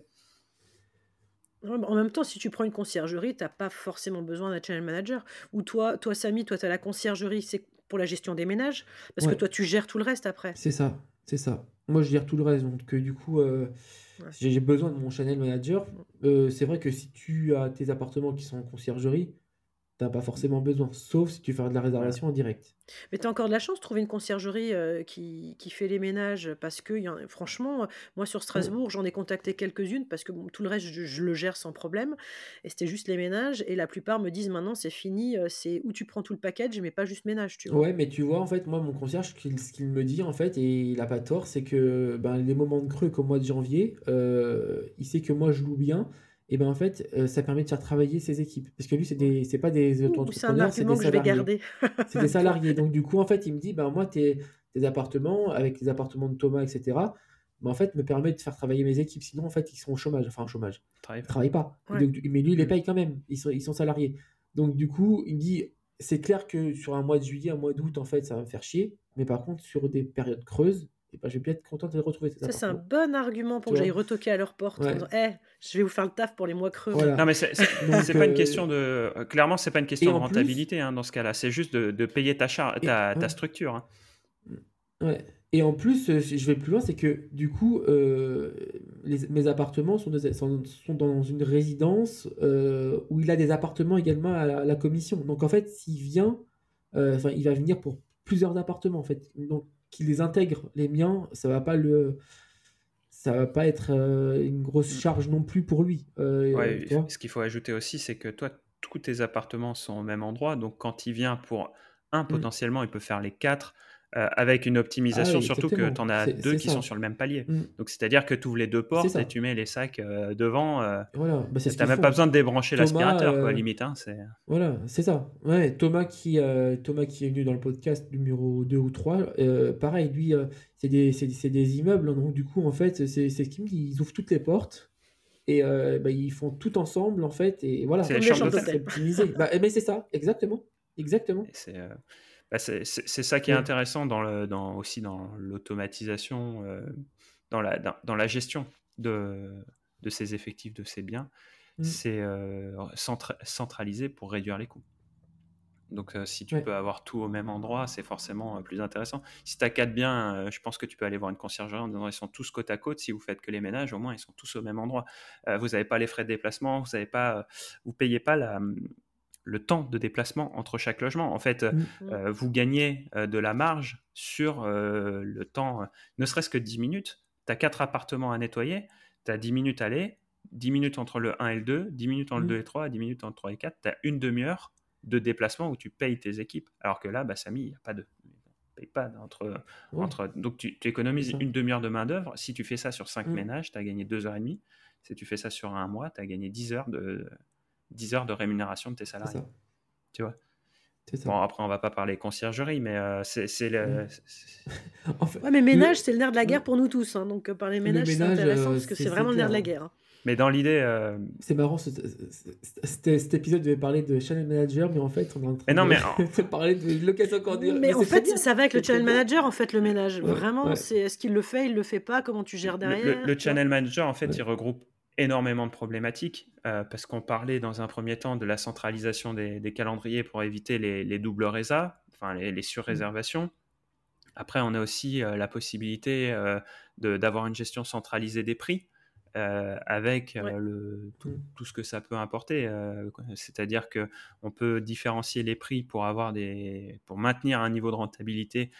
[SPEAKER 3] Mais En même temps, si tu prends une conciergerie, tu n'as pas forcément besoin d'un channel manager. Ou toi, toi Samy, toi, tu as la conciergerie, c'est pour la gestion des ménages, parce que toi, tu gères tout le reste après.
[SPEAKER 2] C'est ça, c'est ça. Moi, je gère tout le reste. Donc, euh, du coup, euh,
[SPEAKER 3] Ouais.
[SPEAKER 2] j'ai j'ai besoin de mon channel manager. Euh, c'est vrai que si tu as tes appartements qui sont en conciergerie, t'as pas forcément besoin. Sauf si tu fais de la réservation en direct.
[SPEAKER 3] Mais tu as encore de la chance de trouver une conciergerie euh, qui, qui fait les ménages, parce que, y en- franchement, euh, moi, sur Strasbourg, j'en ai contacté quelques-unes, parce que bon, tout le reste, je, je le gère sans problème. Et c'était juste les ménages. Et la plupart me disent maintenant, c'est fini, euh, c'est où tu prends tout le package, mais pas juste ménage, tu vois.
[SPEAKER 2] Ouais, mais tu vois, en fait, moi, mon concierge, ce qu'il ce qu'il me dit, en fait, et il a pas tort, c'est que ben, les moments de creux comme mois de janvier, euh, il sait que moi, je loue bien. Et ben en fait, euh, ça permet de faire travailler ses équipes. Parce que lui, c'est des, c'est pas des
[SPEAKER 3] Ouh, c'est un
[SPEAKER 2] auto-entrepreneurs, c'est des salariés. C'est des salariés. Donc, du coup, en fait, il me dit, ben, moi, tes, tes appartements, avec les appartements de Thomas, etc., ben, en fait, me permet de faire travailler mes équipes. Sinon, en fait, ils sont au chômage. Enfin, au chômage. Ils travaillent pas.
[SPEAKER 3] Ouais.
[SPEAKER 2] donc, mais lui, il les
[SPEAKER 1] Mm.
[SPEAKER 2] paye quand même. Ils sont, ils sont salariés. Donc, du coup, il me dit, c'est clair que sur un mois de juillet, un mois d'août, en fait, ça va me faire chier. Mais par contre, sur des périodes creuses, et ben, je vais bien être content de les retrouver.
[SPEAKER 3] Ça, c'est un bon argument pour que j'aille retoquer à leur porte. Eh, je vais vous faire le taf pour les mois creux.
[SPEAKER 1] Non, mais c'est <laughs> pas une question de. Clairement, c'est pas une question de rentabilité hein, dans ce cas-là. C'est juste de, payer ta, ta, ta structure. Hein.
[SPEAKER 2] Ouais. Et en plus, euh, je vais plus loin, c'est que du coup, euh, mes appartements sont, sont, dans une résidence euh, où il a des appartements également à la, commission. Donc en fait, s'il vient, enfin, il va venir pour plusieurs appartements en fait. Donc qu'il les intègre, les miens, ça va pas le, ça va pas être une grosse mm. charge non plus pour lui.
[SPEAKER 1] Ouais, ce qu'il faut ajouter aussi, c'est que toi, tous tes appartements sont au même endroit. Donc quand il vient pour un, mm. potentiellement, il peut faire les quatre. Euh, avec une optimisation, ah surtout que tu en as deux qui sont sur le même palier. Mm. Donc, c'est-à-dire que tu ouvres les deux portes et tu mets les sacs euh, devant. Euh, voilà. Bah, tu n'as même pas besoin de débrancher l'aspirateur, quoi, limite. Hein,
[SPEAKER 2] voilà, c'est ça. Ouais, Thomas, qui, Thomas qui est venu dans le podcast numéro 2 ou 3, pareil, lui, c'est des, des, immeubles. Hein, donc, du coup, en fait, c'est ce qu'il me dit. Ils ouvrent toutes les portes et bah, ils font tout ensemble, en fait. Et voilà,
[SPEAKER 1] c'est optimisé.
[SPEAKER 2] bah, mais c'est ça, exactement. Exactement.
[SPEAKER 1] C'est bah, c'est ça qui est intéressant dans le, dans, aussi dans l'automatisation, euh, dans, la, dans, la gestion de, de ces effectifs, de ces biens. Mmh. C'est euh, centraliser pour réduire les coûts. Donc, euh, si tu peux avoir tout au même endroit, c'est forcément plus intéressant. Si tu as quatre biens, je pense que tu peux aller voir une conciergerie en disant ils sont tous côte à côte. Si vous faites que les ménages, au moins ils sont tous au même endroit. vous n'avez pas les frais de déplacement, vous ne pas, vous payez pas la, le temps de déplacement entre chaque logement. En fait, mm. euh, vous gagnez euh, de la marge sur euh, le temps, ne serait-ce que 10 minutes. Tu as quatre appartements à nettoyer, tu as 10 minutes à aller, 10 minutes entre le 1 et le 2, 10 minutes entre le 2 mm. et 3, 10 minutes entre 3 et 4. Tu as une demi-heure de déplacement où tu payes tes équipes. Alors que là, bah, Samy, il n'y a pas de... Pas entre, entre, donc tu, économises une demi-heure de main-d'œuvre. Si tu fais ça sur 5 mm. ménages, tu as gagné 2 heures et demie. Si tu fais ça sur un mois, tu as gagné 10 heures de, 10 heures de rémunération de tes salariés. Tu vois? Bon, après, on va pas parler conciergerie, mais euh, c'est le. <laughs>
[SPEAKER 3] ouais, mais ménage, c'est le nerf de la guerre pour nous tous. Hein, donc, euh, parler ménage, c'est intéressant euh, parce que c'est vraiment le nerf de la guerre. Hein.
[SPEAKER 1] Mais dans l'idée.
[SPEAKER 2] C'est marrant, cet épisode devait parler de channel manager, mais en fait, on est en train
[SPEAKER 1] non, mais... <laughs>
[SPEAKER 2] de parler de location
[SPEAKER 3] Mais, mais en fait, ça va avec le channel manager, en fait, le ménage. Vraiment, c'est est-ce qu'il le fait, il le fait pas, comment tu gères derrière.
[SPEAKER 1] Le, channel manager, en fait, il regroupe énormément de problématiques euh, parce qu'on parlait dans un premier temps de la centralisation des, calendriers pour éviter les, doubles résas, enfin les, surréservations. Après, on a aussi euh, la possibilité euh, d'avoir une gestion centralisée des prix. avec le, tout, tout, ce que ça peut importer, c'est-à-dire que on peut différencier les prix pour avoir des, pour maintenir un niveau de rentabilité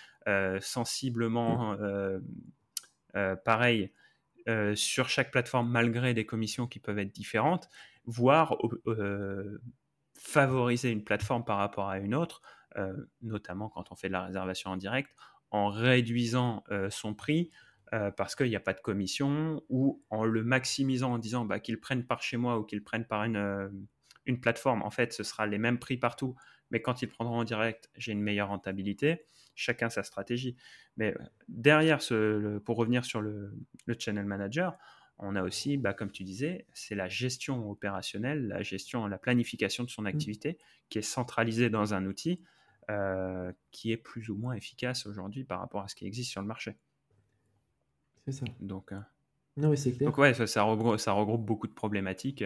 [SPEAKER 1] sensiblement pareil euh, sur chaque plateforme malgré des commissions qui peuvent être différentes, voire euh, favoriser une plateforme par rapport à une autre, euh, notamment quand on fait de la réservation en direct, en réduisant son prix parce qu'il n'y a pas de commission ou en le maximisant en disant bah, qu'ils prennent par chez moi ou qu'ils prennent par une, une plateforme. En fait, ce sera les mêmes prix partout, mais quand ils prendront en direct, j'ai une meilleure rentabilité chacun sa stratégie. Mais euh, derrière, ce, pour revenir sur le, channel manager, on a aussi, bah, comme tu disais, c'est la gestion opérationnelle, la gestion, la planification de son mmh. activité qui est centralisée dans un outil euh, qui est plus ou moins efficace aujourd'hui par rapport à ce qui existe sur le marché.
[SPEAKER 2] C'est ça.
[SPEAKER 1] Donc, euh,
[SPEAKER 2] non, c'est clair.
[SPEAKER 1] Donc ouais, ça, regroupe, ça, regroupe, beaucoup de problématiques.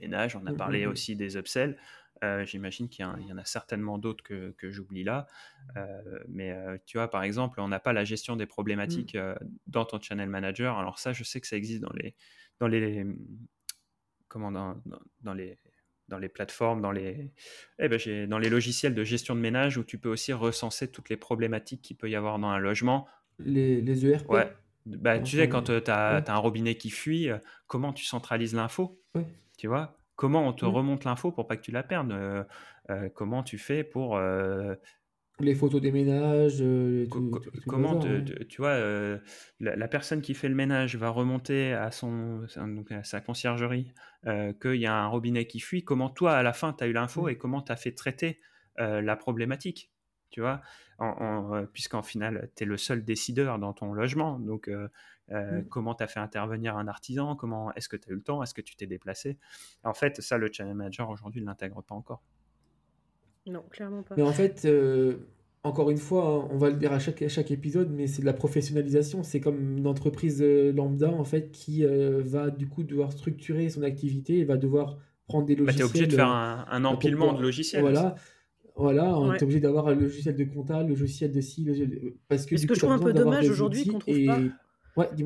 [SPEAKER 1] ménage, on a mmh, parlé mmh, aussi des upsells. Euh, j'imagine qu'il y, en a certainement d'autres que, j'oublie là. Euh, mais euh, tu vois, par exemple, on n'a pas la gestion des problématiques mmh. dans ton channel manager. Alors ça, je sais que ça existe dans les, dans les, comment, dans, les, dans les plateformes, dans les, eh ben, dans les logiciels de gestion de ménage où tu peux aussi recenser toutes les problématiques qu'il peut y avoir dans un logement.
[SPEAKER 2] Les, les ERP
[SPEAKER 1] Ouais. Bah, tu sais, quand tu as, un robinet qui fuit, comment tu centralises l'info Tu vois? Comment on te remonte l'info pour pas que tu la perdes euh, euh, Comment tu fais pour euh,
[SPEAKER 2] les photos des ménages
[SPEAKER 1] Comment tu vois la, personne qui fait le ménage va remonter à son donc à sa conciergerie qu'il y a un robinet qui fuit. Comment toi à la fin tu as eu l'info et comment tu as fait traiter la problématique? Tu vois, puisqu'en final, tu es le seul décideur dans ton logement. Donc, euh, mmh. Comment tu as fait intervenir un artisan? Comment Est-ce que tu as eu le temps? Est-ce que tu t'es déplacé? En fait, ça, le channel manager aujourd'hui ne l'intègre pas encore.
[SPEAKER 3] Non, clairement pas.
[SPEAKER 2] Mais en fait, euh, encore une fois, hein, on va le dire à chaque, chaque épisode, mais c'est de la professionnalisation. C'est comme une entreprise euh, lambda, en fait, qui euh, va du coup devoir structurer son activité et va devoir prendre des logiciels.
[SPEAKER 1] Bah, tu es obligé de faire un, un empilement de logiciels.
[SPEAKER 2] Voilà. Voilà, on est obligé d'avoir un logiciel de compta, le logiciel de ci,
[SPEAKER 3] parce que. Ce que je trouve un peu dommage aujourd'hui qu'on trouve pas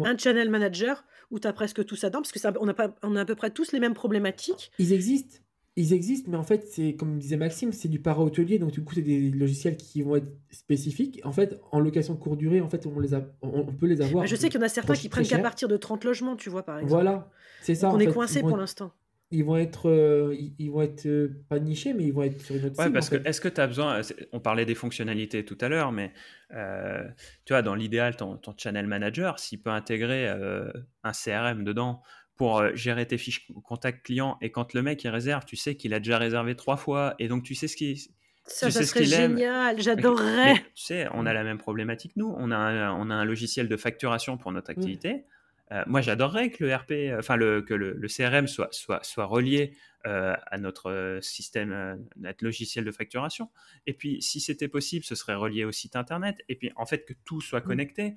[SPEAKER 3] un channel manager où tu as presque tout ça dedans, parce que ça, on, a pas, on a à peu près tous les mêmes problématiques.
[SPEAKER 2] Ils existent. Ils existent, mais en fait, c'est comme disait Maxime, c'est du para-hôtelier, donc du coup, c'est des logiciels qui vont être spécifiques. En fait, en location de courte durée, en fait, on, les a, on, peut les avoir.
[SPEAKER 3] je sais qu'il y en a certains qui prennent qu'à partir de 30 logements, tu vois, par exemple.
[SPEAKER 2] Voilà, c'est ça.
[SPEAKER 3] on est coincé pour l'instant
[SPEAKER 2] ils vont être, euh, ils, vont être euh, pas nichés, mais ils vont être sur une autre
[SPEAKER 1] ouais, parce que est-ce que tu as besoin, on parlait des fonctionnalités tout à l'heure, mais euh, tu vois, dans l'idéal, ton, ton, channel manager, s'il peut intégrer un CRM dedans pour gérer tes fiches contact client, et quand le mec il réserve, tu sais qu'il a déjà réservé trois fois, et donc tu sais ce qui
[SPEAKER 3] ça, ça serait génial, j'adorerais. Tu
[SPEAKER 1] sais, on a la même problématique, nous. On a un, on a un logiciel de facturation pour notre activité. Euh, moi, j'adorerais que le RP, euh, enfin le, que le, CRM soit, soit, soit relié euh, à notre système, notre logiciel de facturation. Et puis, si c'était possible, ce serait relié au site internet. Et puis, en fait, que tout soit mmh. connecté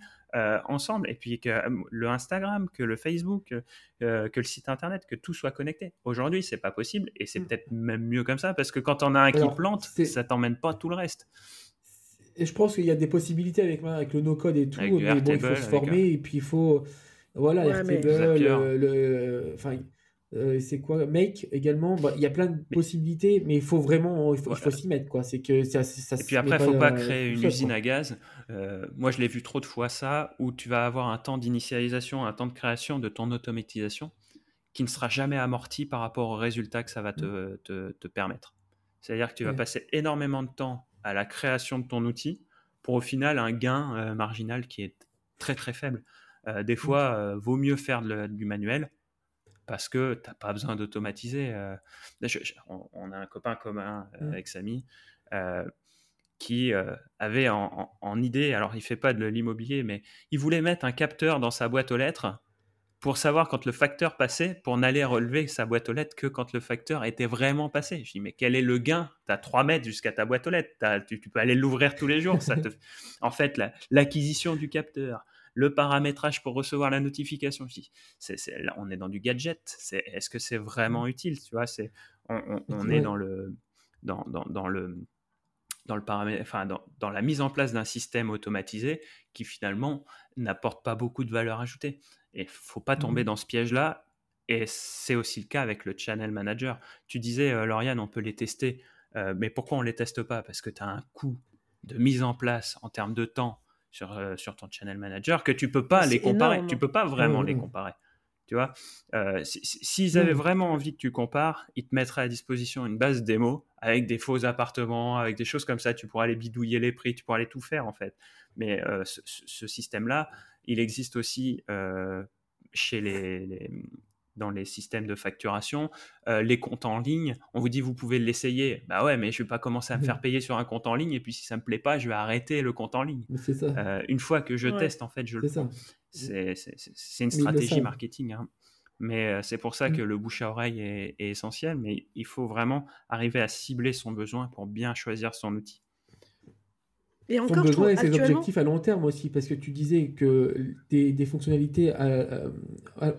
[SPEAKER 1] ensemble. Et puis, que le Instagram, que le Facebook, que le site internet, que tout soit connecté. Aujourd'hui, c'est pas possible. Et c'est mmh. peut-être même mieux comme ça parce que quand on a un qui plante, ça t'emmène pas tout le reste.
[SPEAKER 2] Et je pense qu'il y a des possibilités avec, avec le no-code et tout, mais bon, il faut se former et puis il faut, voilà, Airtable, le, enfin, euh, c'est quoi Make également. Bah, il y a plein de possibilités, mais il faut vraiment, il faut, s'y mettre quoi. C'est que ça, ça,
[SPEAKER 1] Et puis après, il faut pas créer une usine à gaz. Euh, moi, je l'ai vu trop de fois ça, où tu vas avoir un temps d'initialisation, un temps de création de ton automatisation qui ne sera jamais amorti par rapport au résultat que ça va te, mm. te, te permettre. C'est-à-dire que tu vas passer énormément de temps à la création de ton outil pour au final un gain euh, marginal qui est très très faible. Euh, des fois, euh, vaut mieux faire du manuel parce que tu n'as pas besoin d'automatiser. Euh. on, a un copain commun mmh. avec Samy qui avait en, idée, alors il fait pas de l'immobilier, mais il voulait mettre un capteur dans sa boîte aux lettres pour savoir quand le facteur passait, pour n'aller relever sa boîte aux lettres que quand le facteur était vraiment passé. Je dis, mais quel est le gain? Tu as 3 mètres jusqu'à ta boîte aux lettres, tu, peux aller l'ouvrir tous les jours. Ça te... <laughs> en fait, l'acquisition du capteur, le paramétrage pour recevoir la notification. c'est, là, on est dans du gadget. C'est, est-ce que c'est vraiment utile Tu vois, c'est, on, est dans le, dans, dans, le, dans le paramètre, enfin, dans, dans, la mise en place d'un système automatisé qui finalement n'apporte pas beaucoup de valeur ajoutée. Et faut pas tomber dans ce piège-là. Et c'est aussi le cas avec le channel manager. Tu disais, euh, Lauriane, on peut les tester. Euh, mais pourquoi on ne les teste pas? Parce que tu as un coût de mise en place en termes de temps sur, euh, sur ton channel manager que tu peux pas les comparer. Tu peux pas vraiment les comparer. Tu vois, euh, s'ils avaient vraiment envie que tu compares, ils te mettraient à disposition une base démo avec des faux appartements, avec des choses comme ça. Tu pourras aller bidouiller les prix, tu pourras aller tout faire en fait. Mais euh, ce, système-là, il existe aussi chez les, dans les systèmes de facturation, euh, les comptes en ligne, on vous dit vous pouvez l'essayer. Bah ouais, mais je vais pas commencer à me faire <laughs> payer sur un compte en ligne et puis si ça me plaît pas, je vais arrêter le compte en ligne. Euh, une fois que je teste, en fait, je le fais. C'est une stratégie marketing. Hein. Mais euh, c'est pour ça que mm. le bouche à oreille est, est, essentiel, mais il faut vraiment arriver à cibler son besoin pour bien choisir son outil.
[SPEAKER 2] Et encore, besoin et ses objectifs à long terme aussi, parce que tu disais que des, fonctionnalités à,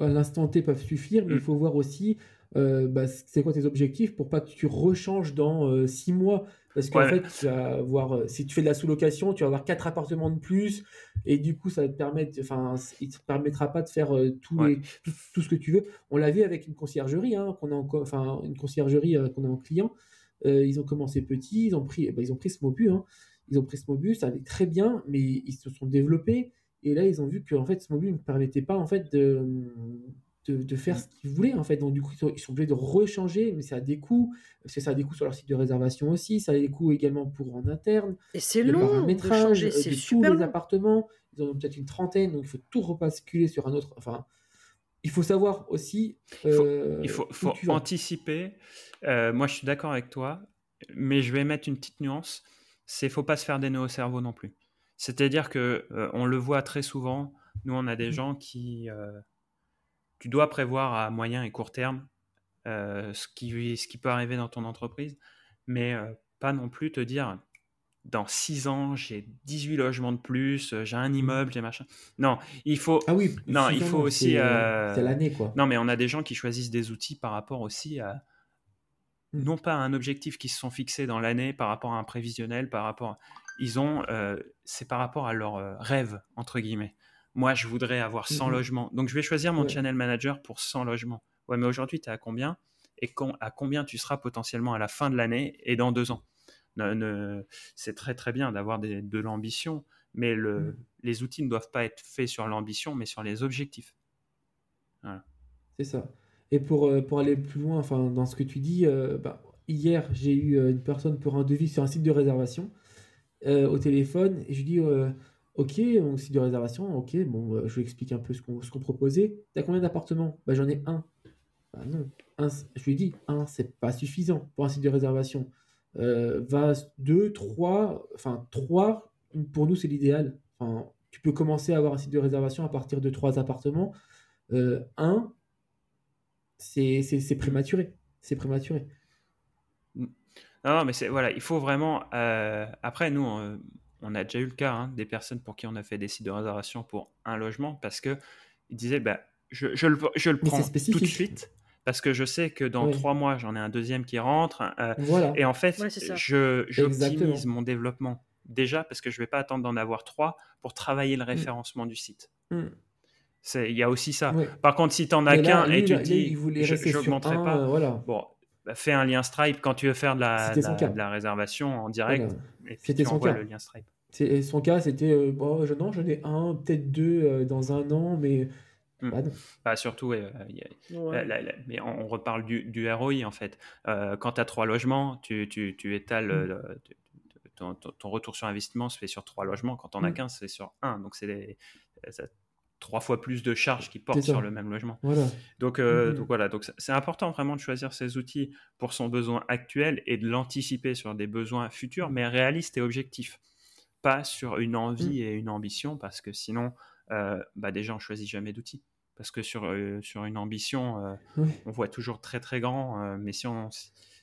[SPEAKER 2] l'instant T peuvent suffire, mais il mm. faut voir aussi euh, bah, c'est quoi tes objectifs pour pas que tu rechanges dans euh, six mois? Parce qu'en fait, tu vas avoir, euh, si tu fais de la sous-location, tu vas avoir quatre appartements de plus, et du coup, ça va te permettre, enfin, il te permettra pas de faire tout, tout, ce que tu veux. On l'a vu avec une conciergerie, hein, qu'on a encore, enfin, une conciergerie qu'on a en client. ils ont commencé petit, ils ont pris, bah, ils ont pris ce hein, ils ont pris Smobus, ça allait très bien, mais ils se sont développés. Et là, ils ont vu que en fait, Smobus ne permettait pas en fait de, de, faire ce qu'ils voulaient. En fait. Donc, du coup, ils sont obligés de rechanger, mais ça a des coûts. Parce que ça a des coûts sur leur site de réservation aussi. Ça a des coûts également pour en interne.
[SPEAKER 3] Et c'est long de changer, c'est
[SPEAKER 2] tous les appartements. Ils en ont peut-être une trentaine, donc il faut tout repasculer sur un autre. Enfin, il faut savoir aussi.
[SPEAKER 1] il faut, euh, il faut, anticiper. Euh, moi, je suis d'accord avec toi, mais je vais mettre une petite nuance c'est faut pas se faire des nœuds au cerveau non plus. C'est-à-dire que euh, on le voit très souvent. Nous, on a des mmh. gens qui, euh, tu dois prévoir à moyen et court terme euh, ce qui ce qui peut arriver dans ton entreprise, mais pas non plus te dire dans 6 ans, j'ai 18 logements de plus, j'ai un immeuble, j'ai machin. Non, il faut.
[SPEAKER 2] Ah oui,
[SPEAKER 1] non, il faut aussi.
[SPEAKER 2] c'est l'année, quoi.
[SPEAKER 1] Non, mais on a des gens qui choisissent des outils par rapport aussi à.
[SPEAKER 2] Mm.
[SPEAKER 1] Non pas un objectif qui se sont fixés dans l'année, par rapport à un prévisionnel, par rapport. Ils ont. euh, c'est par rapport à leur euh, rêve, entre guillemets. Moi, je voudrais avoir 100
[SPEAKER 2] Mhm.
[SPEAKER 1] logements. Donc, je vais choisir mon
[SPEAKER 2] Ouais.
[SPEAKER 1] channel manager pour 100 logements. Ouais, mais aujourd'hui, tu es à combien? Et con- à combien tu seras potentiellement à la fin de l'année et dans deux ans? C'est très, très bien d'avoir de l'ambition, mais le,
[SPEAKER 2] Mhm.
[SPEAKER 1] les outils ne doivent pas être faits sur l'ambition, mais sur les objectifs.
[SPEAKER 2] C'est ça. Et pour, euh, pour aller plus loin, enfin, dans ce que tu dis, euh, bah, hier, j'ai eu euh, une personne pour un devis sur un site de réservation au téléphone et je lui dis euh, Ok, mon site de réservation, ok, bon, je lui explique un peu ce qu'on qu'on proposait. T'as combien d'appartements? Bah, j'en ai un. Bah, non. Un, je lui dis Un, c'est pas suffisant pour un site de réservation. Va deux, trois, enfin, trois, pour nous, c'est l'idéal. Enfin, tu peux commencer à avoir un site de réservation à partir de trois appartements. Un, c'est c'est- c'est prématuré. C'est prématuré.
[SPEAKER 1] Non, non, mais c'est voilà, il faut vraiment. euh, après, nous, on, on a déjà eu le cas hein, des personnes pour qui on a fait des sites de réservation pour un logement parce que ils disaient, bah, je, je le, je le prends tout de suite parce que je sais que dans trois mois, j'en ai un deuxième qui rentre. euh,
[SPEAKER 2] Voilà.
[SPEAKER 1] et en fait,
[SPEAKER 3] Ouais,
[SPEAKER 1] je j'optimise mon développement déjà parce que je vais pas attendre d'en avoir trois pour travailler le référencement du site.
[SPEAKER 2] Mm.
[SPEAKER 1] C'est- Il y a aussi ça.
[SPEAKER 2] Ouais.
[SPEAKER 1] Par contre, si tu n'en as qu'un et
[SPEAKER 2] lui,
[SPEAKER 1] tu
[SPEAKER 2] là,
[SPEAKER 1] dis,
[SPEAKER 2] il
[SPEAKER 1] je n'augmenterai pas,
[SPEAKER 2] euh, voilà.
[SPEAKER 1] bon, bah, fais un lien Stripe quand tu veux faire de la, de la-
[SPEAKER 2] cas.
[SPEAKER 1] de la réservation en direct.
[SPEAKER 2] Voilà.
[SPEAKER 1] Et puis
[SPEAKER 2] C'était
[SPEAKER 1] tu
[SPEAKER 2] son
[SPEAKER 1] envoies
[SPEAKER 2] cas.
[SPEAKER 1] le lien Stripe.
[SPEAKER 2] C'est- Son cas, c'était euh, bon, je, non, j'en ai un, peut-être deux euh, dans un an, mais bah
[SPEAKER 1] surtout, euh, a-
[SPEAKER 3] Ouais.
[SPEAKER 1] la- la- mais on, on reparle du, du ROI en fait. Euh, quand tu as trois logements, tu, tu, tu étales
[SPEAKER 2] Mm.
[SPEAKER 1] euh, le- tu- ton, retour sur investissement se fait sur trois logements. Quand on as
[SPEAKER 2] Mm.
[SPEAKER 1] qu'un, c'est sur un. Donc, c'est trois fois plus de charges qui portent sur le même logement.
[SPEAKER 2] Voilà.
[SPEAKER 1] Donc, euh,
[SPEAKER 2] Mhm.
[SPEAKER 1] donc voilà, donc c'est- important vraiment de choisir ces outils pour son besoin actuel et de l'anticiper sur des besoins futurs, mais réalistes et objectifs. Pas sur une envie et une ambition, parce que sinon, euh, bah déjà, on choisit jamais d'outils. Parce que sur, euh, sur une ambition, on voit toujours très très grand, mais si on,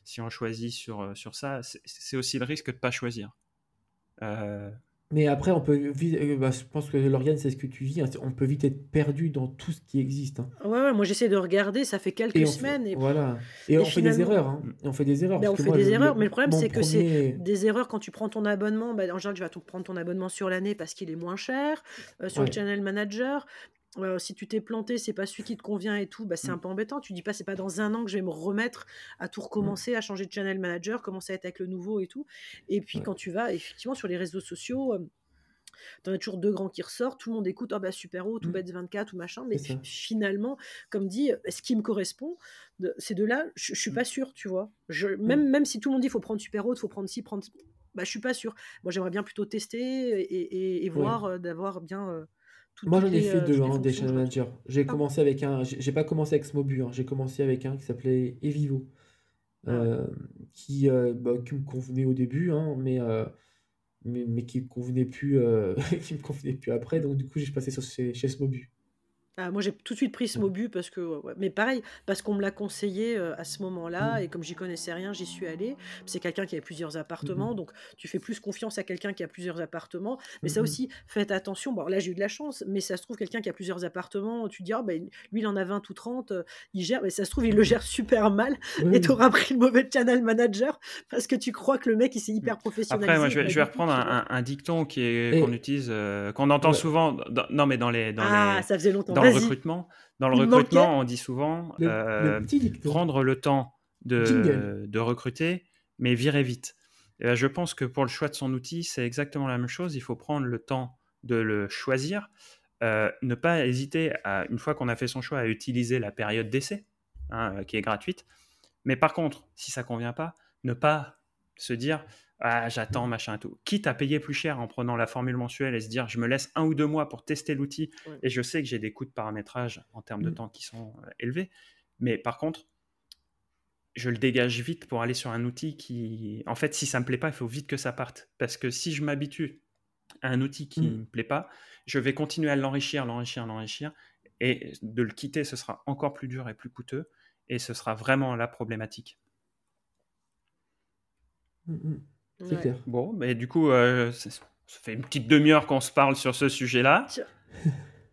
[SPEAKER 1] si on choisit sur, sur ça, c'est- c'est aussi le risque de ne pas choisir.
[SPEAKER 2] Mais après, on peut vite, euh, bah, je pense que Lauriane, c'est ce que tu vis, hein, on peut vite être perdu dans tout ce qui existe. hein.
[SPEAKER 3] Ouais, ouais, moi j'essaie de regarder, ça fait quelques
[SPEAKER 2] Et
[SPEAKER 3] semaines. Et...
[SPEAKER 2] voilà. Et,
[SPEAKER 3] et
[SPEAKER 2] on fait des erreurs. hein. Et on fait des erreurs.
[SPEAKER 3] Ben, on fait
[SPEAKER 2] moi,
[SPEAKER 3] des erreurs, mais le problème c'est que c'est des erreurs quand tu prends ton abonnement. Ben, en général, tu vas prendre ton abonnement sur l'année parce qu'il est moins cher. Euh, sur le channel manager, euh, si tu t'es planté, c'est pas celui qui te convient et tout, bah, c'est
[SPEAKER 2] Mm.
[SPEAKER 3] un peu embêtant. Tu dis pas, c'est pas dans un an que je vais me remettre à tout recommencer, à changer de channel manager, commencer à être avec le nouveau et tout. Et puis
[SPEAKER 2] Ouais.
[SPEAKER 3] quand tu vas, effectivement, sur les réseaux sociaux. euh, T'en as toujours deux grands qui ressortent, tout le monde écoute, ah bah super haut, tout
[SPEAKER 2] Mm.
[SPEAKER 3] bête 24 ou machin, mais
[SPEAKER 2] C'est
[SPEAKER 3] finalement, comme dit, euh, ce qui me correspond, de- ces deux-là, je je suis
[SPEAKER 2] Mm.
[SPEAKER 3] pas sûre, tu vois. Je, même, même si tout le monde dit faut prendre super haut, faut prendre ci, prendre. Bah, je suis pas sûre. Moi, j'aimerais bien plutôt tester et, et- et
[SPEAKER 2] Ouais.
[SPEAKER 3] voir, euh, d'avoir bien. euh, tout-
[SPEAKER 2] Moi, j'en ai fait
[SPEAKER 3] euh,
[SPEAKER 2] deux, hein, des channel managers. J'ai
[SPEAKER 3] Ah.
[SPEAKER 2] commencé avec un. J'ai pas commencé avec Smobu, hein, j'ai commencé avec un qui s'appelait Evivo,
[SPEAKER 3] Ah
[SPEAKER 2] euh, qui, euh, bah, qui me convenait au début, hein, mais, euh, mais, mais qui me convenait plus, <laughs> qui me convenait plus après. Donc, du coup, j'ai passé sur, chez, chez Smobu.
[SPEAKER 3] Ah, moi, j'ai tout de suite pris ce
[SPEAKER 2] Ouais.
[SPEAKER 3] Mobu parce que, ouais, mais pareil, parce qu'on me l'a conseillé euh, à ce moment-là
[SPEAKER 2] Mm.
[SPEAKER 3] et comme j'y connaissais rien, j'y suis allée. C'est quelqu'un qui avait plusieurs appartements, donc tu fais plus confiance à quelqu'un qui a plusieurs appartements. Mais ça
[SPEAKER 2] Mhm.
[SPEAKER 3] aussi, faites attention. Bon, là, j'ai eu de la chance, mais ça se trouve, quelqu'un qui a plusieurs appartements, tu te dis, ah, ben, lui, il en a 20 ou 30, euh, il gère, mais ça se trouve, il le gère super mal
[SPEAKER 2] Oui,
[SPEAKER 3] et tu auras pris le mauvais channel manager parce que tu crois que le mec, il s'est hyper professionnalisé.
[SPEAKER 1] Après, moi, je vais, je reprendre un, un- un dicton qu'on utilise, euh, qu'on entend
[SPEAKER 2] Ouais.
[SPEAKER 1] souvent. dans- non, mais dans les dans
[SPEAKER 3] Ah,
[SPEAKER 1] les
[SPEAKER 3] ça faisait longtemps.
[SPEAKER 1] dans le
[SPEAKER 3] Vas-y.
[SPEAKER 1] recrutement. Dans le
[SPEAKER 3] Il
[SPEAKER 1] recrutement,
[SPEAKER 3] manquait.
[SPEAKER 1] on dit souvent
[SPEAKER 2] Le,
[SPEAKER 1] euh,
[SPEAKER 2] le
[SPEAKER 1] prendre le temps de, recruter, mais virer vite. Et ben, je pense que pour le choix de son outil, c'est exactement la même chose. Il faut prendre le temps de le choisir, euh, ne pas hésiter, à, une fois qu'on a fait son choix, à utiliser la période d'essai, hein, euh, qui est gratuite. Mais par contre, si ça convient pas, ne pas se dire ah j'attends machin et tout. Quitte à payer plus cher en prenant la formule mensuelle et se dire je me laisse un ou deux mois pour tester l'outil
[SPEAKER 3] Ouais.
[SPEAKER 1] et je sais que j'ai des coûts de paramétrage en termes de
[SPEAKER 2] Mm.
[SPEAKER 1] temps qui sont euh, élevés. Mais par contre, je le dégage vite pour aller sur un outil qui, en fait, si ça me plaît pas, il faut vite que ça parte. Parce que si je m'habitue à un outil qui
[SPEAKER 2] Mm.
[SPEAKER 1] me plaît pas, je vais continuer à l'enrichir, l'enrichir, l'enrichir, et de le quitter, ce sera encore plus dur et plus coûteux, et ce sera vraiment la problématique.
[SPEAKER 2] Mm, clair.
[SPEAKER 1] Bon, mais du coup, euh, ça fait une petite demi-heure qu'on se parle sur ce sujet-là.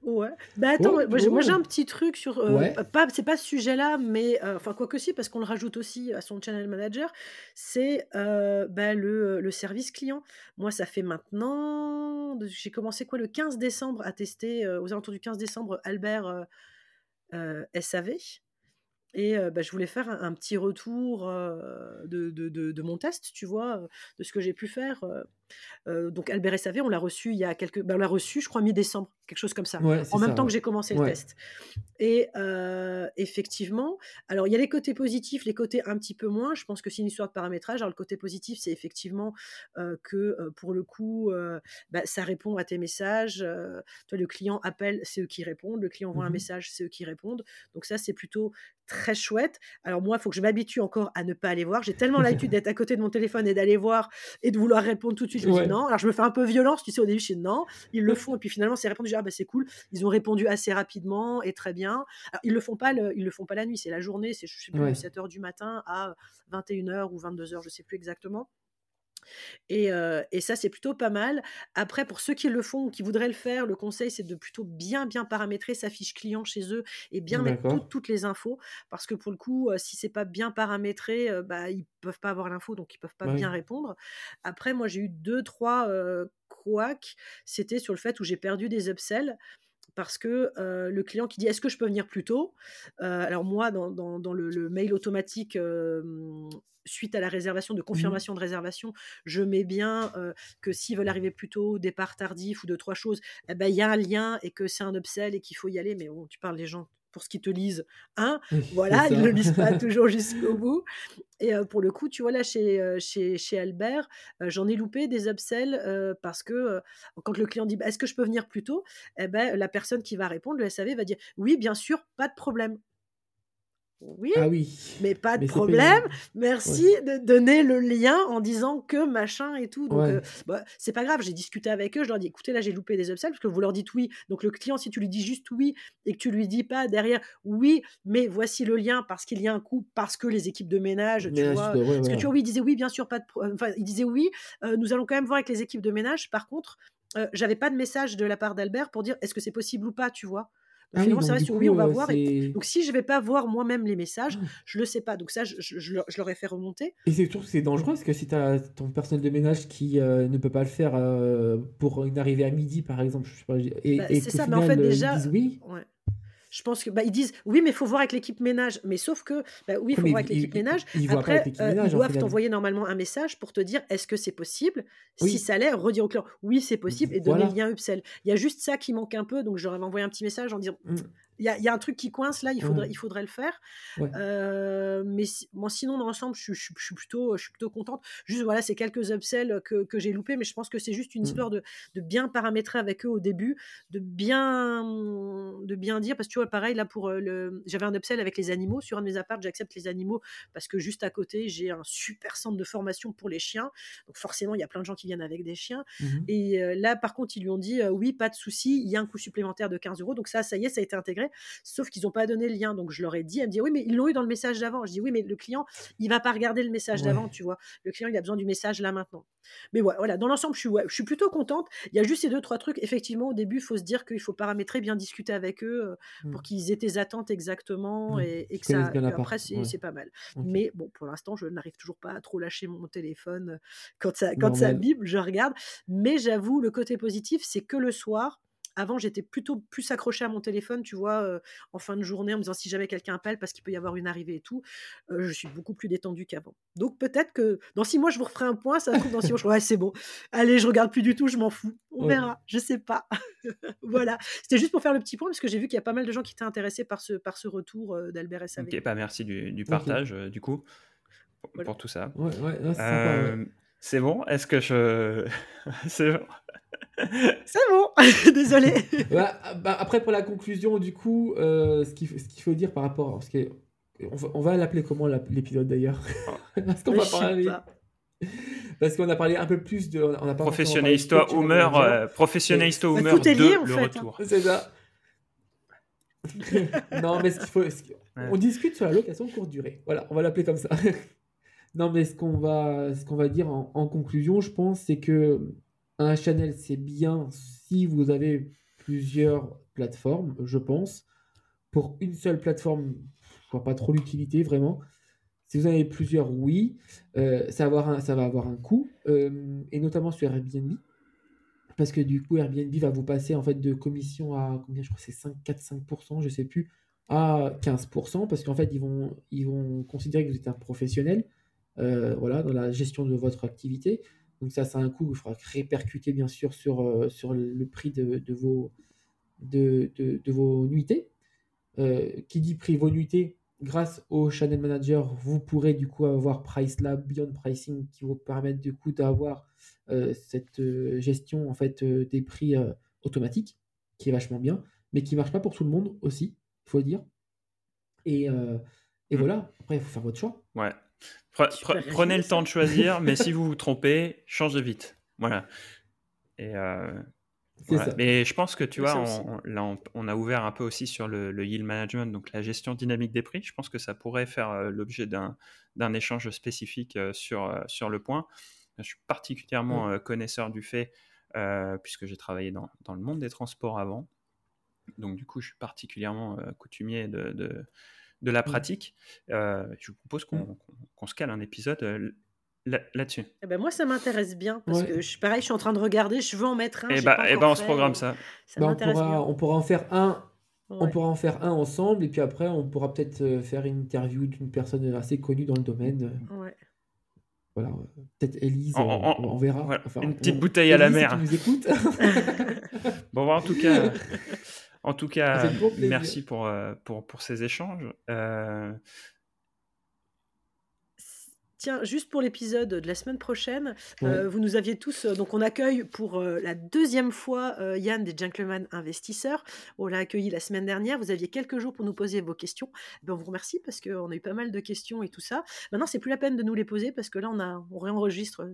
[SPEAKER 3] Ouais. Bah attends, moi, j'ai un petit truc sur. Euh, pas, c'est pas ce sujet-là, mais. Euh, enfin, quoi que si, parce qu'on le rajoute aussi à son channel manager. C'est euh, bah, le, le, service client. Moi, ça fait maintenant. J'ai commencé quoi le 15 décembre à tester, aux alentours du 15 décembre, Albert SAV. Et bah, je voulais faire un, petit retour de, mon test, tu vois, de ce que j'ai pu faire. Donc Albert SAV, on l'a reçu il y a quelques... Ben, on l'a reçu, je crois, mi-décembre, quelque chose comme ça, en même temps que j'ai commencé le test. Et effectivement, alors il y a les côtés positifs, les côtés un petit peu moins. Je pense que c'est une histoire de paramétrage. Alors le côté positif, c'est effectivement que pour le coup, bah, ça répond à tes messages. toi, le client appelle, c'est eux qui répondent. Le client envoie un mmh message, c'est eux qui répondent. Donc ça, c'est plutôt très chouette. Alors moi, il faut que je m'habitue encore à ne pas aller voir. J'ai tellement l'habitude d'être à côté de mon téléphone et d'aller voir et de vouloir répondre tout de suite. Je me dis non. Alors je me fais un peu violence, tu sais, au début, je dis non. Ils le font et puis finalement, c'est répondu. Ah bah c'est cool. Ils ont répondu assez rapidement et très bien. Alors, ils le font pas, le, ils le font pas la nuit. C'est la journée. C'est je sais plus 7 h du matin à 21h ou 22h, je sais plus exactement. Et, ça, c'est plutôt pas mal. Après, pour ceux qui le font ou qui voudraient le faire, le conseil, c'est de plutôt bien, bien paramétrer sa fiche client chez eux et bien mettre toutes les infos. Parce que pour le coup, si c'est pas bien paramétré, bah, ils peuvent pas avoir l'info, donc ils peuvent pas bien répondre. Après, moi, j'ai eu deux, trois couacs. C'était sur le fait où j'ai perdu des upsells parce que le client qui dit est-ce que je peux venir plus tôt? Alors moi, dans, le, mail automatique suite à la réservation, de mmh confirmation de réservation, je mets bien que s'ils veulent arriver plus tôt, départ tardif ou deux, trois choses, eh ben, il y a un lien et que c'est un upsell et qu'il faut y aller. Mais bon, tu parles des gens pour ce qu'ils te lisent, hein, <laughs> voilà, ils ne le lisent pas <laughs> toujours jusqu'au bout. Et pour le coup, tu vois, là, chez, chez, chez Albert, j'en ai loupé des upsells parce que quand le client dit «Bah, Est-ce que je peux venir plus tôt? eh ben, La personne qui va répondre, le SAV, va dire Oui, bien sûr, pas de problème. Oui,
[SPEAKER 2] ah oui,
[SPEAKER 3] mais pas de problème. Merci de donner le lien en disant que machin et tout. Donc, euh, bah, c'est pas grave. J'ai discuté avec eux. Je leur dis écoutez, là, j'ai loupé des upsells parce que vous leur dites oui. Donc, le client, si tu lui dis juste oui et que tu lui dis pas derrière oui, mais voici le lien parce qu'il y a un coût, parce que les équipes de ménage, tu vois. parce que tu vois, oui, il disait oui, bien sûr, pas de. Enfin, il disait oui, euh, nous allons quand même voir avec les équipes de ménage. Par contre, euh, j'avais pas de message de la part d'Albert pour dire est-ce que c'est possible ou pas, tu vois? Ah finalement, ça reste oui, on va voir. Donc, si je vais pas voir moi-même les messages, ah. je le sais pas. Donc, ça, je, je, leur ai fait remonter.
[SPEAKER 2] Et c'est toujours c'est dangereux parce que si tu as ton personnel de ménage qui euh, ne peut pas le faire euh, pour une arrivée à midi, par exemple, je sais pas, et,
[SPEAKER 3] bah, c'est ça, mais en fait, déjà. oui. Ouais je pense que bah, ils disent oui, mais il faut voir avec l'équipe ménage. Mais sauf que bah, oui, il faut voir avec l'équipe ménage. Après, euh, ils doivent t'envoyer normalement un message pour te dire est-ce que c'est possible? Si ça l'est, redire au client oui, c'est possible et donner le lien Upsell. Il y a juste ça qui manque un peu, donc j'aurais envoyé un petit message en disant mmh il y, a un truc qui coince là, il faudrait, il faudrait le faire. Euh, mais moi, sinon, dans l'ensemble, je, je, suis plutôt, je suis plutôt contente. Juste, voilà, c'est quelques upsells que, que j'ai loupés, mais je pense que c'est juste une mmh. histoire de, de, bien paramétrer avec eux au début, de bien, de bien dire, parce que tu vois, pareil, là, pour euh, le. J'avais un upsell avec les animaux. Sur un de mes apparts, j'accepte les animaux parce que juste à côté, j'ai un super centre de formation pour les chiens. Donc, forcément, il y a plein de gens qui viennent avec des chiens. Mmh Et euh, là, par contre, ils lui ont dit oui, pas de souci, il y a un coût supplémentaire de 15 euros. Donc, ça, ça y est, ça a été intégré. Sauf qu'ils n'ont pas donné le lien. Donc je leur ai dit, elle me dit oui, mais ils l'ont eu dans le message d'avant. Je dis oui, mais le client, il va pas regarder le message d'avant, tu vois. Le client, il a besoin du message là maintenant. Mais ouais, voilà, dans l'ensemble, je suis, je suis plutôt contente. Il y a juste ces deux, trois trucs. Effectivement, au début, il faut se dire qu'il faut paramétrer, bien discuter avec eux euh, mmh. pour qu'ils aient tes attentes exactement mmh. et, que ça. après, c'est pas mal. Mais bon, pour l'instant, je n'arrive toujours pas à trop lâcher mon téléphone euh, quand ça, quand ça bible, je regarde. Mais j'avoue, le côté positif, c'est que le soir, avant, j'étais plutôt plus accrochée à mon téléphone, tu vois, en fin de journée, en me disant si jamais quelqu'un appelle parce qu'il peut y avoir une arrivée et tout. je suis beaucoup plus détendue qu'avant. Donc peut-être que dans six mois, je vous referai un point. Ça dans six mois, je ouais, c'est bon. Allez, je regarde plus du tout, je m'en fous. On verra. Je sais pas. <laughs> voilà. C'était juste pour faire le petit point parce que j'ai vu qu'il y a pas mal de gens qui étaient intéressés par ce, par ce retour d'Albert SAV.
[SPEAKER 1] Ok, pas bah, merci du, partage, du coup, pour, tout ça.
[SPEAKER 2] Ouais, ouais,
[SPEAKER 1] c'est bon? Est-ce que je. <laughs> c'est bon <laughs>
[SPEAKER 3] Désolé <laughs>
[SPEAKER 2] bah, bah, Après, pour la conclusion, du coup, euh, ce qu'il faut dire par rapport. Parce que, on va, l'appeler comment l'épisode d'ailleurs? <laughs> Parce qu'on va parler. Parce qu'on a parlé un peu plus de. On a
[SPEAKER 1] Professionnaliste Homer, euh, Professionnaliste Homer de le hein. retour.
[SPEAKER 2] C'est ça. non, mais ce qu'il faut. On discute sur la location courte durée. Voilà, on va l'appeler comme ça. non, mais ce qu'on va, ce qu'on va dire en, en conclusion, je pense, c'est que un channel, c'est bien si vous avez plusieurs plateformes, je pense. Pour une seule plateforme, je vois pas trop l'utilité vraiment. Si vous en avez plusieurs, oui, euh, ça, va avoir un, coût, euh, et notamment sur Airbnb, parce que du coup, Airbnb va vous passer en fait de commission à combien, je crois c'est 5, 4, 5%, je sais plus, à 15%, parce qu'en fait, ils vont, ils vont considérer que vous êtes un professionnel, euh, voilà, dans la gestion de votre activité. Donc ça, c'est un coût qu'il faudra répercuter bien sûr sur, euh, sur le prix de, de vos, de, de, de vos nuitées. Euh, qui dit prix vos nuitées, grâce au Channel Manager, vous pourrez du coup avoir Price Lab, Beyond Pricing, qui vous permettent du coup d'avoir euh, cette gestion en fait des prix automatiques, qui est vachement bien, mais qui marche pas pour tout le monde aussi, il faut le dire. Et, et
[SPEAKER 1] Mm.
[SPEAKER 2] voilà, après il faut faire votre choix.
[SPEAKER 1] Ouais. Pre- pre- prenez le temps de choisir, <laughs> mais si vous vous trompez, changez vite. Voilà. Et euh,
[SPEAKER 2] C'est
[SPEAKER 1] voilà.
[SPEAKER 2] ça.
[SPEAKER 1] Mais je pense que tu vois, on, on- là, on, on a ouvert un peu aussi sur le, le yield management, donc la gestion dynamique des prix. Je pense que ça pourrait faire euh, l'objet d'un échange spécifique euh, sur, sur le point. Je suis particulièrement connaisseur du fait, puisque j'ai travaillé dans, dans le monde des transports avant. Donc, du coup, je suis particulièrement coutumier de, de, de la
[SPEAKER 2] Mm.
[SPEAKER 1] pratique. Euh, je vous propose qu'on qu'on- se cale un épisode euh, là- là-dessus.
[SPEAKER 3] Eh ben, moi, ça m'intéresse bien parce
[SPEAKER 2] Ouais.
[SPEAKER 3] que je suis pareil, je suis en train de regarder, je veux en mettre un.
[SPEAKER 1] Et
[SPEAKER 3] j'ai
[SPEAKER 1] bah,
[SPEAKER 3] pas
[SPEAKER 1] eh
[SPEAKER 3] encore
[SPEAKER 1] ben, on se programme
[SPEAKER 3] et
[SPEAKER 1] ça.
[SPEAKER 3] Ça
[SPEAKER 2] Bah, on,
[SPEAKER 3] bien.
[SPEAKER 2] pourra, on pourra en faire un On pourra en faire un ensemble et puis après on pourra peut-être euh, faire une interview d'une personne assez connue dans le domaine. euh,
[SPEAKER 3] Ouais.
[SPEAKER 2] Voilà, euh, peut-être Elise,
[SPEAKER 1] On-
[SPEAKER 2] euh,
[SPEAKER 1] on-
[SPEAKER 2] on, on verra.
[SPEAKER 1] voilà,
[SPEAKER 2] Enfin,
[SPEAKER 1] une
[SPEAKER 2] on-
[SPEAKER 1] petite bouteille à la
[SPEAKER 2] si
[SPEAKER 1] mer.
[SPEAKER 2] tu nous écoutes. <laughs>
[SPEAKER 1] Bon, bah, en tout cas, <laughs> en tout cas merci pour, euh, pour, pour ces échanges. Euh,
[SPEAKER 3] Tiens, juste pour l'épisode de la semaine prochaine, euh, vous nous aviez tous. euh, donc, on accueille pour euh, la deuxième fois euh, Yann des Gentlemen Investisseurs. On l'a accueilli la semaine dernière. Vous aviez quelques jours pour nous poser vos questions. Ben, on vous remercie parce qu'on a eu pas mal de questions et tout ça. Maintenant, c'est plus la peine de nous les poser parce que là, on, a, on réenregistre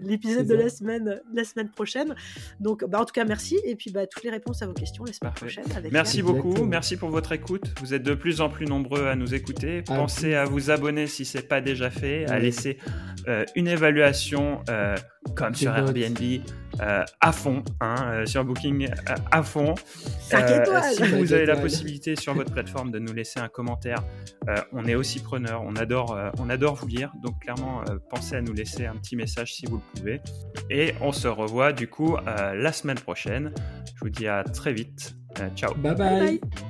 [SPEAKER 3] l'épisode de la semaine, la semaine prochaine. Donc, bah, en tout cas, merci. Et puis, bah, toutes les réponses à vos questions la semaine
[SPEAKER 1] Parfait.
[SPEAKER 3] prochaine. Avec
[SPEAKER 1] Merci
[SPEAKER 3] Yann.
[SPEAKER 1] beaucoup,
[SPEAKER 2] Exactement.
[SPEAKER 1] merci pour votre écoute. Vous êtes de plus en plus nombreux à nous écouter.
[SPEAKER 2] Ah,
[SPEAKER 1] Pensez à vous abonner si ce n'est pas déjà fait, à laisser euh, une évaluation euh, comme sur
[SPEAKER 2] notes.
[SPEAKER 1] Euh, à fond, hein, euh, sur Booking euh, à fond. Euh,
[SPEAKER 3] étoiles.
[SPEAKER 1] Si vous avez la possibilité sur votre plateforme de nous laisser un commentaire, euh, on est aussi preneur. On adore, euh, on adore vous lire. Donc clairement, euh, pensez à nous laisser un petit message si vous le pouvez. Et on se revoit du coup euh, la semaine prochaine. Je vous dis à très vite. Euh, ciao.
[SPEAKER 2] Bye
[SPEAKER 3] Bye
[SPEAKER 2] bye.
[SPEAKER 3] bye.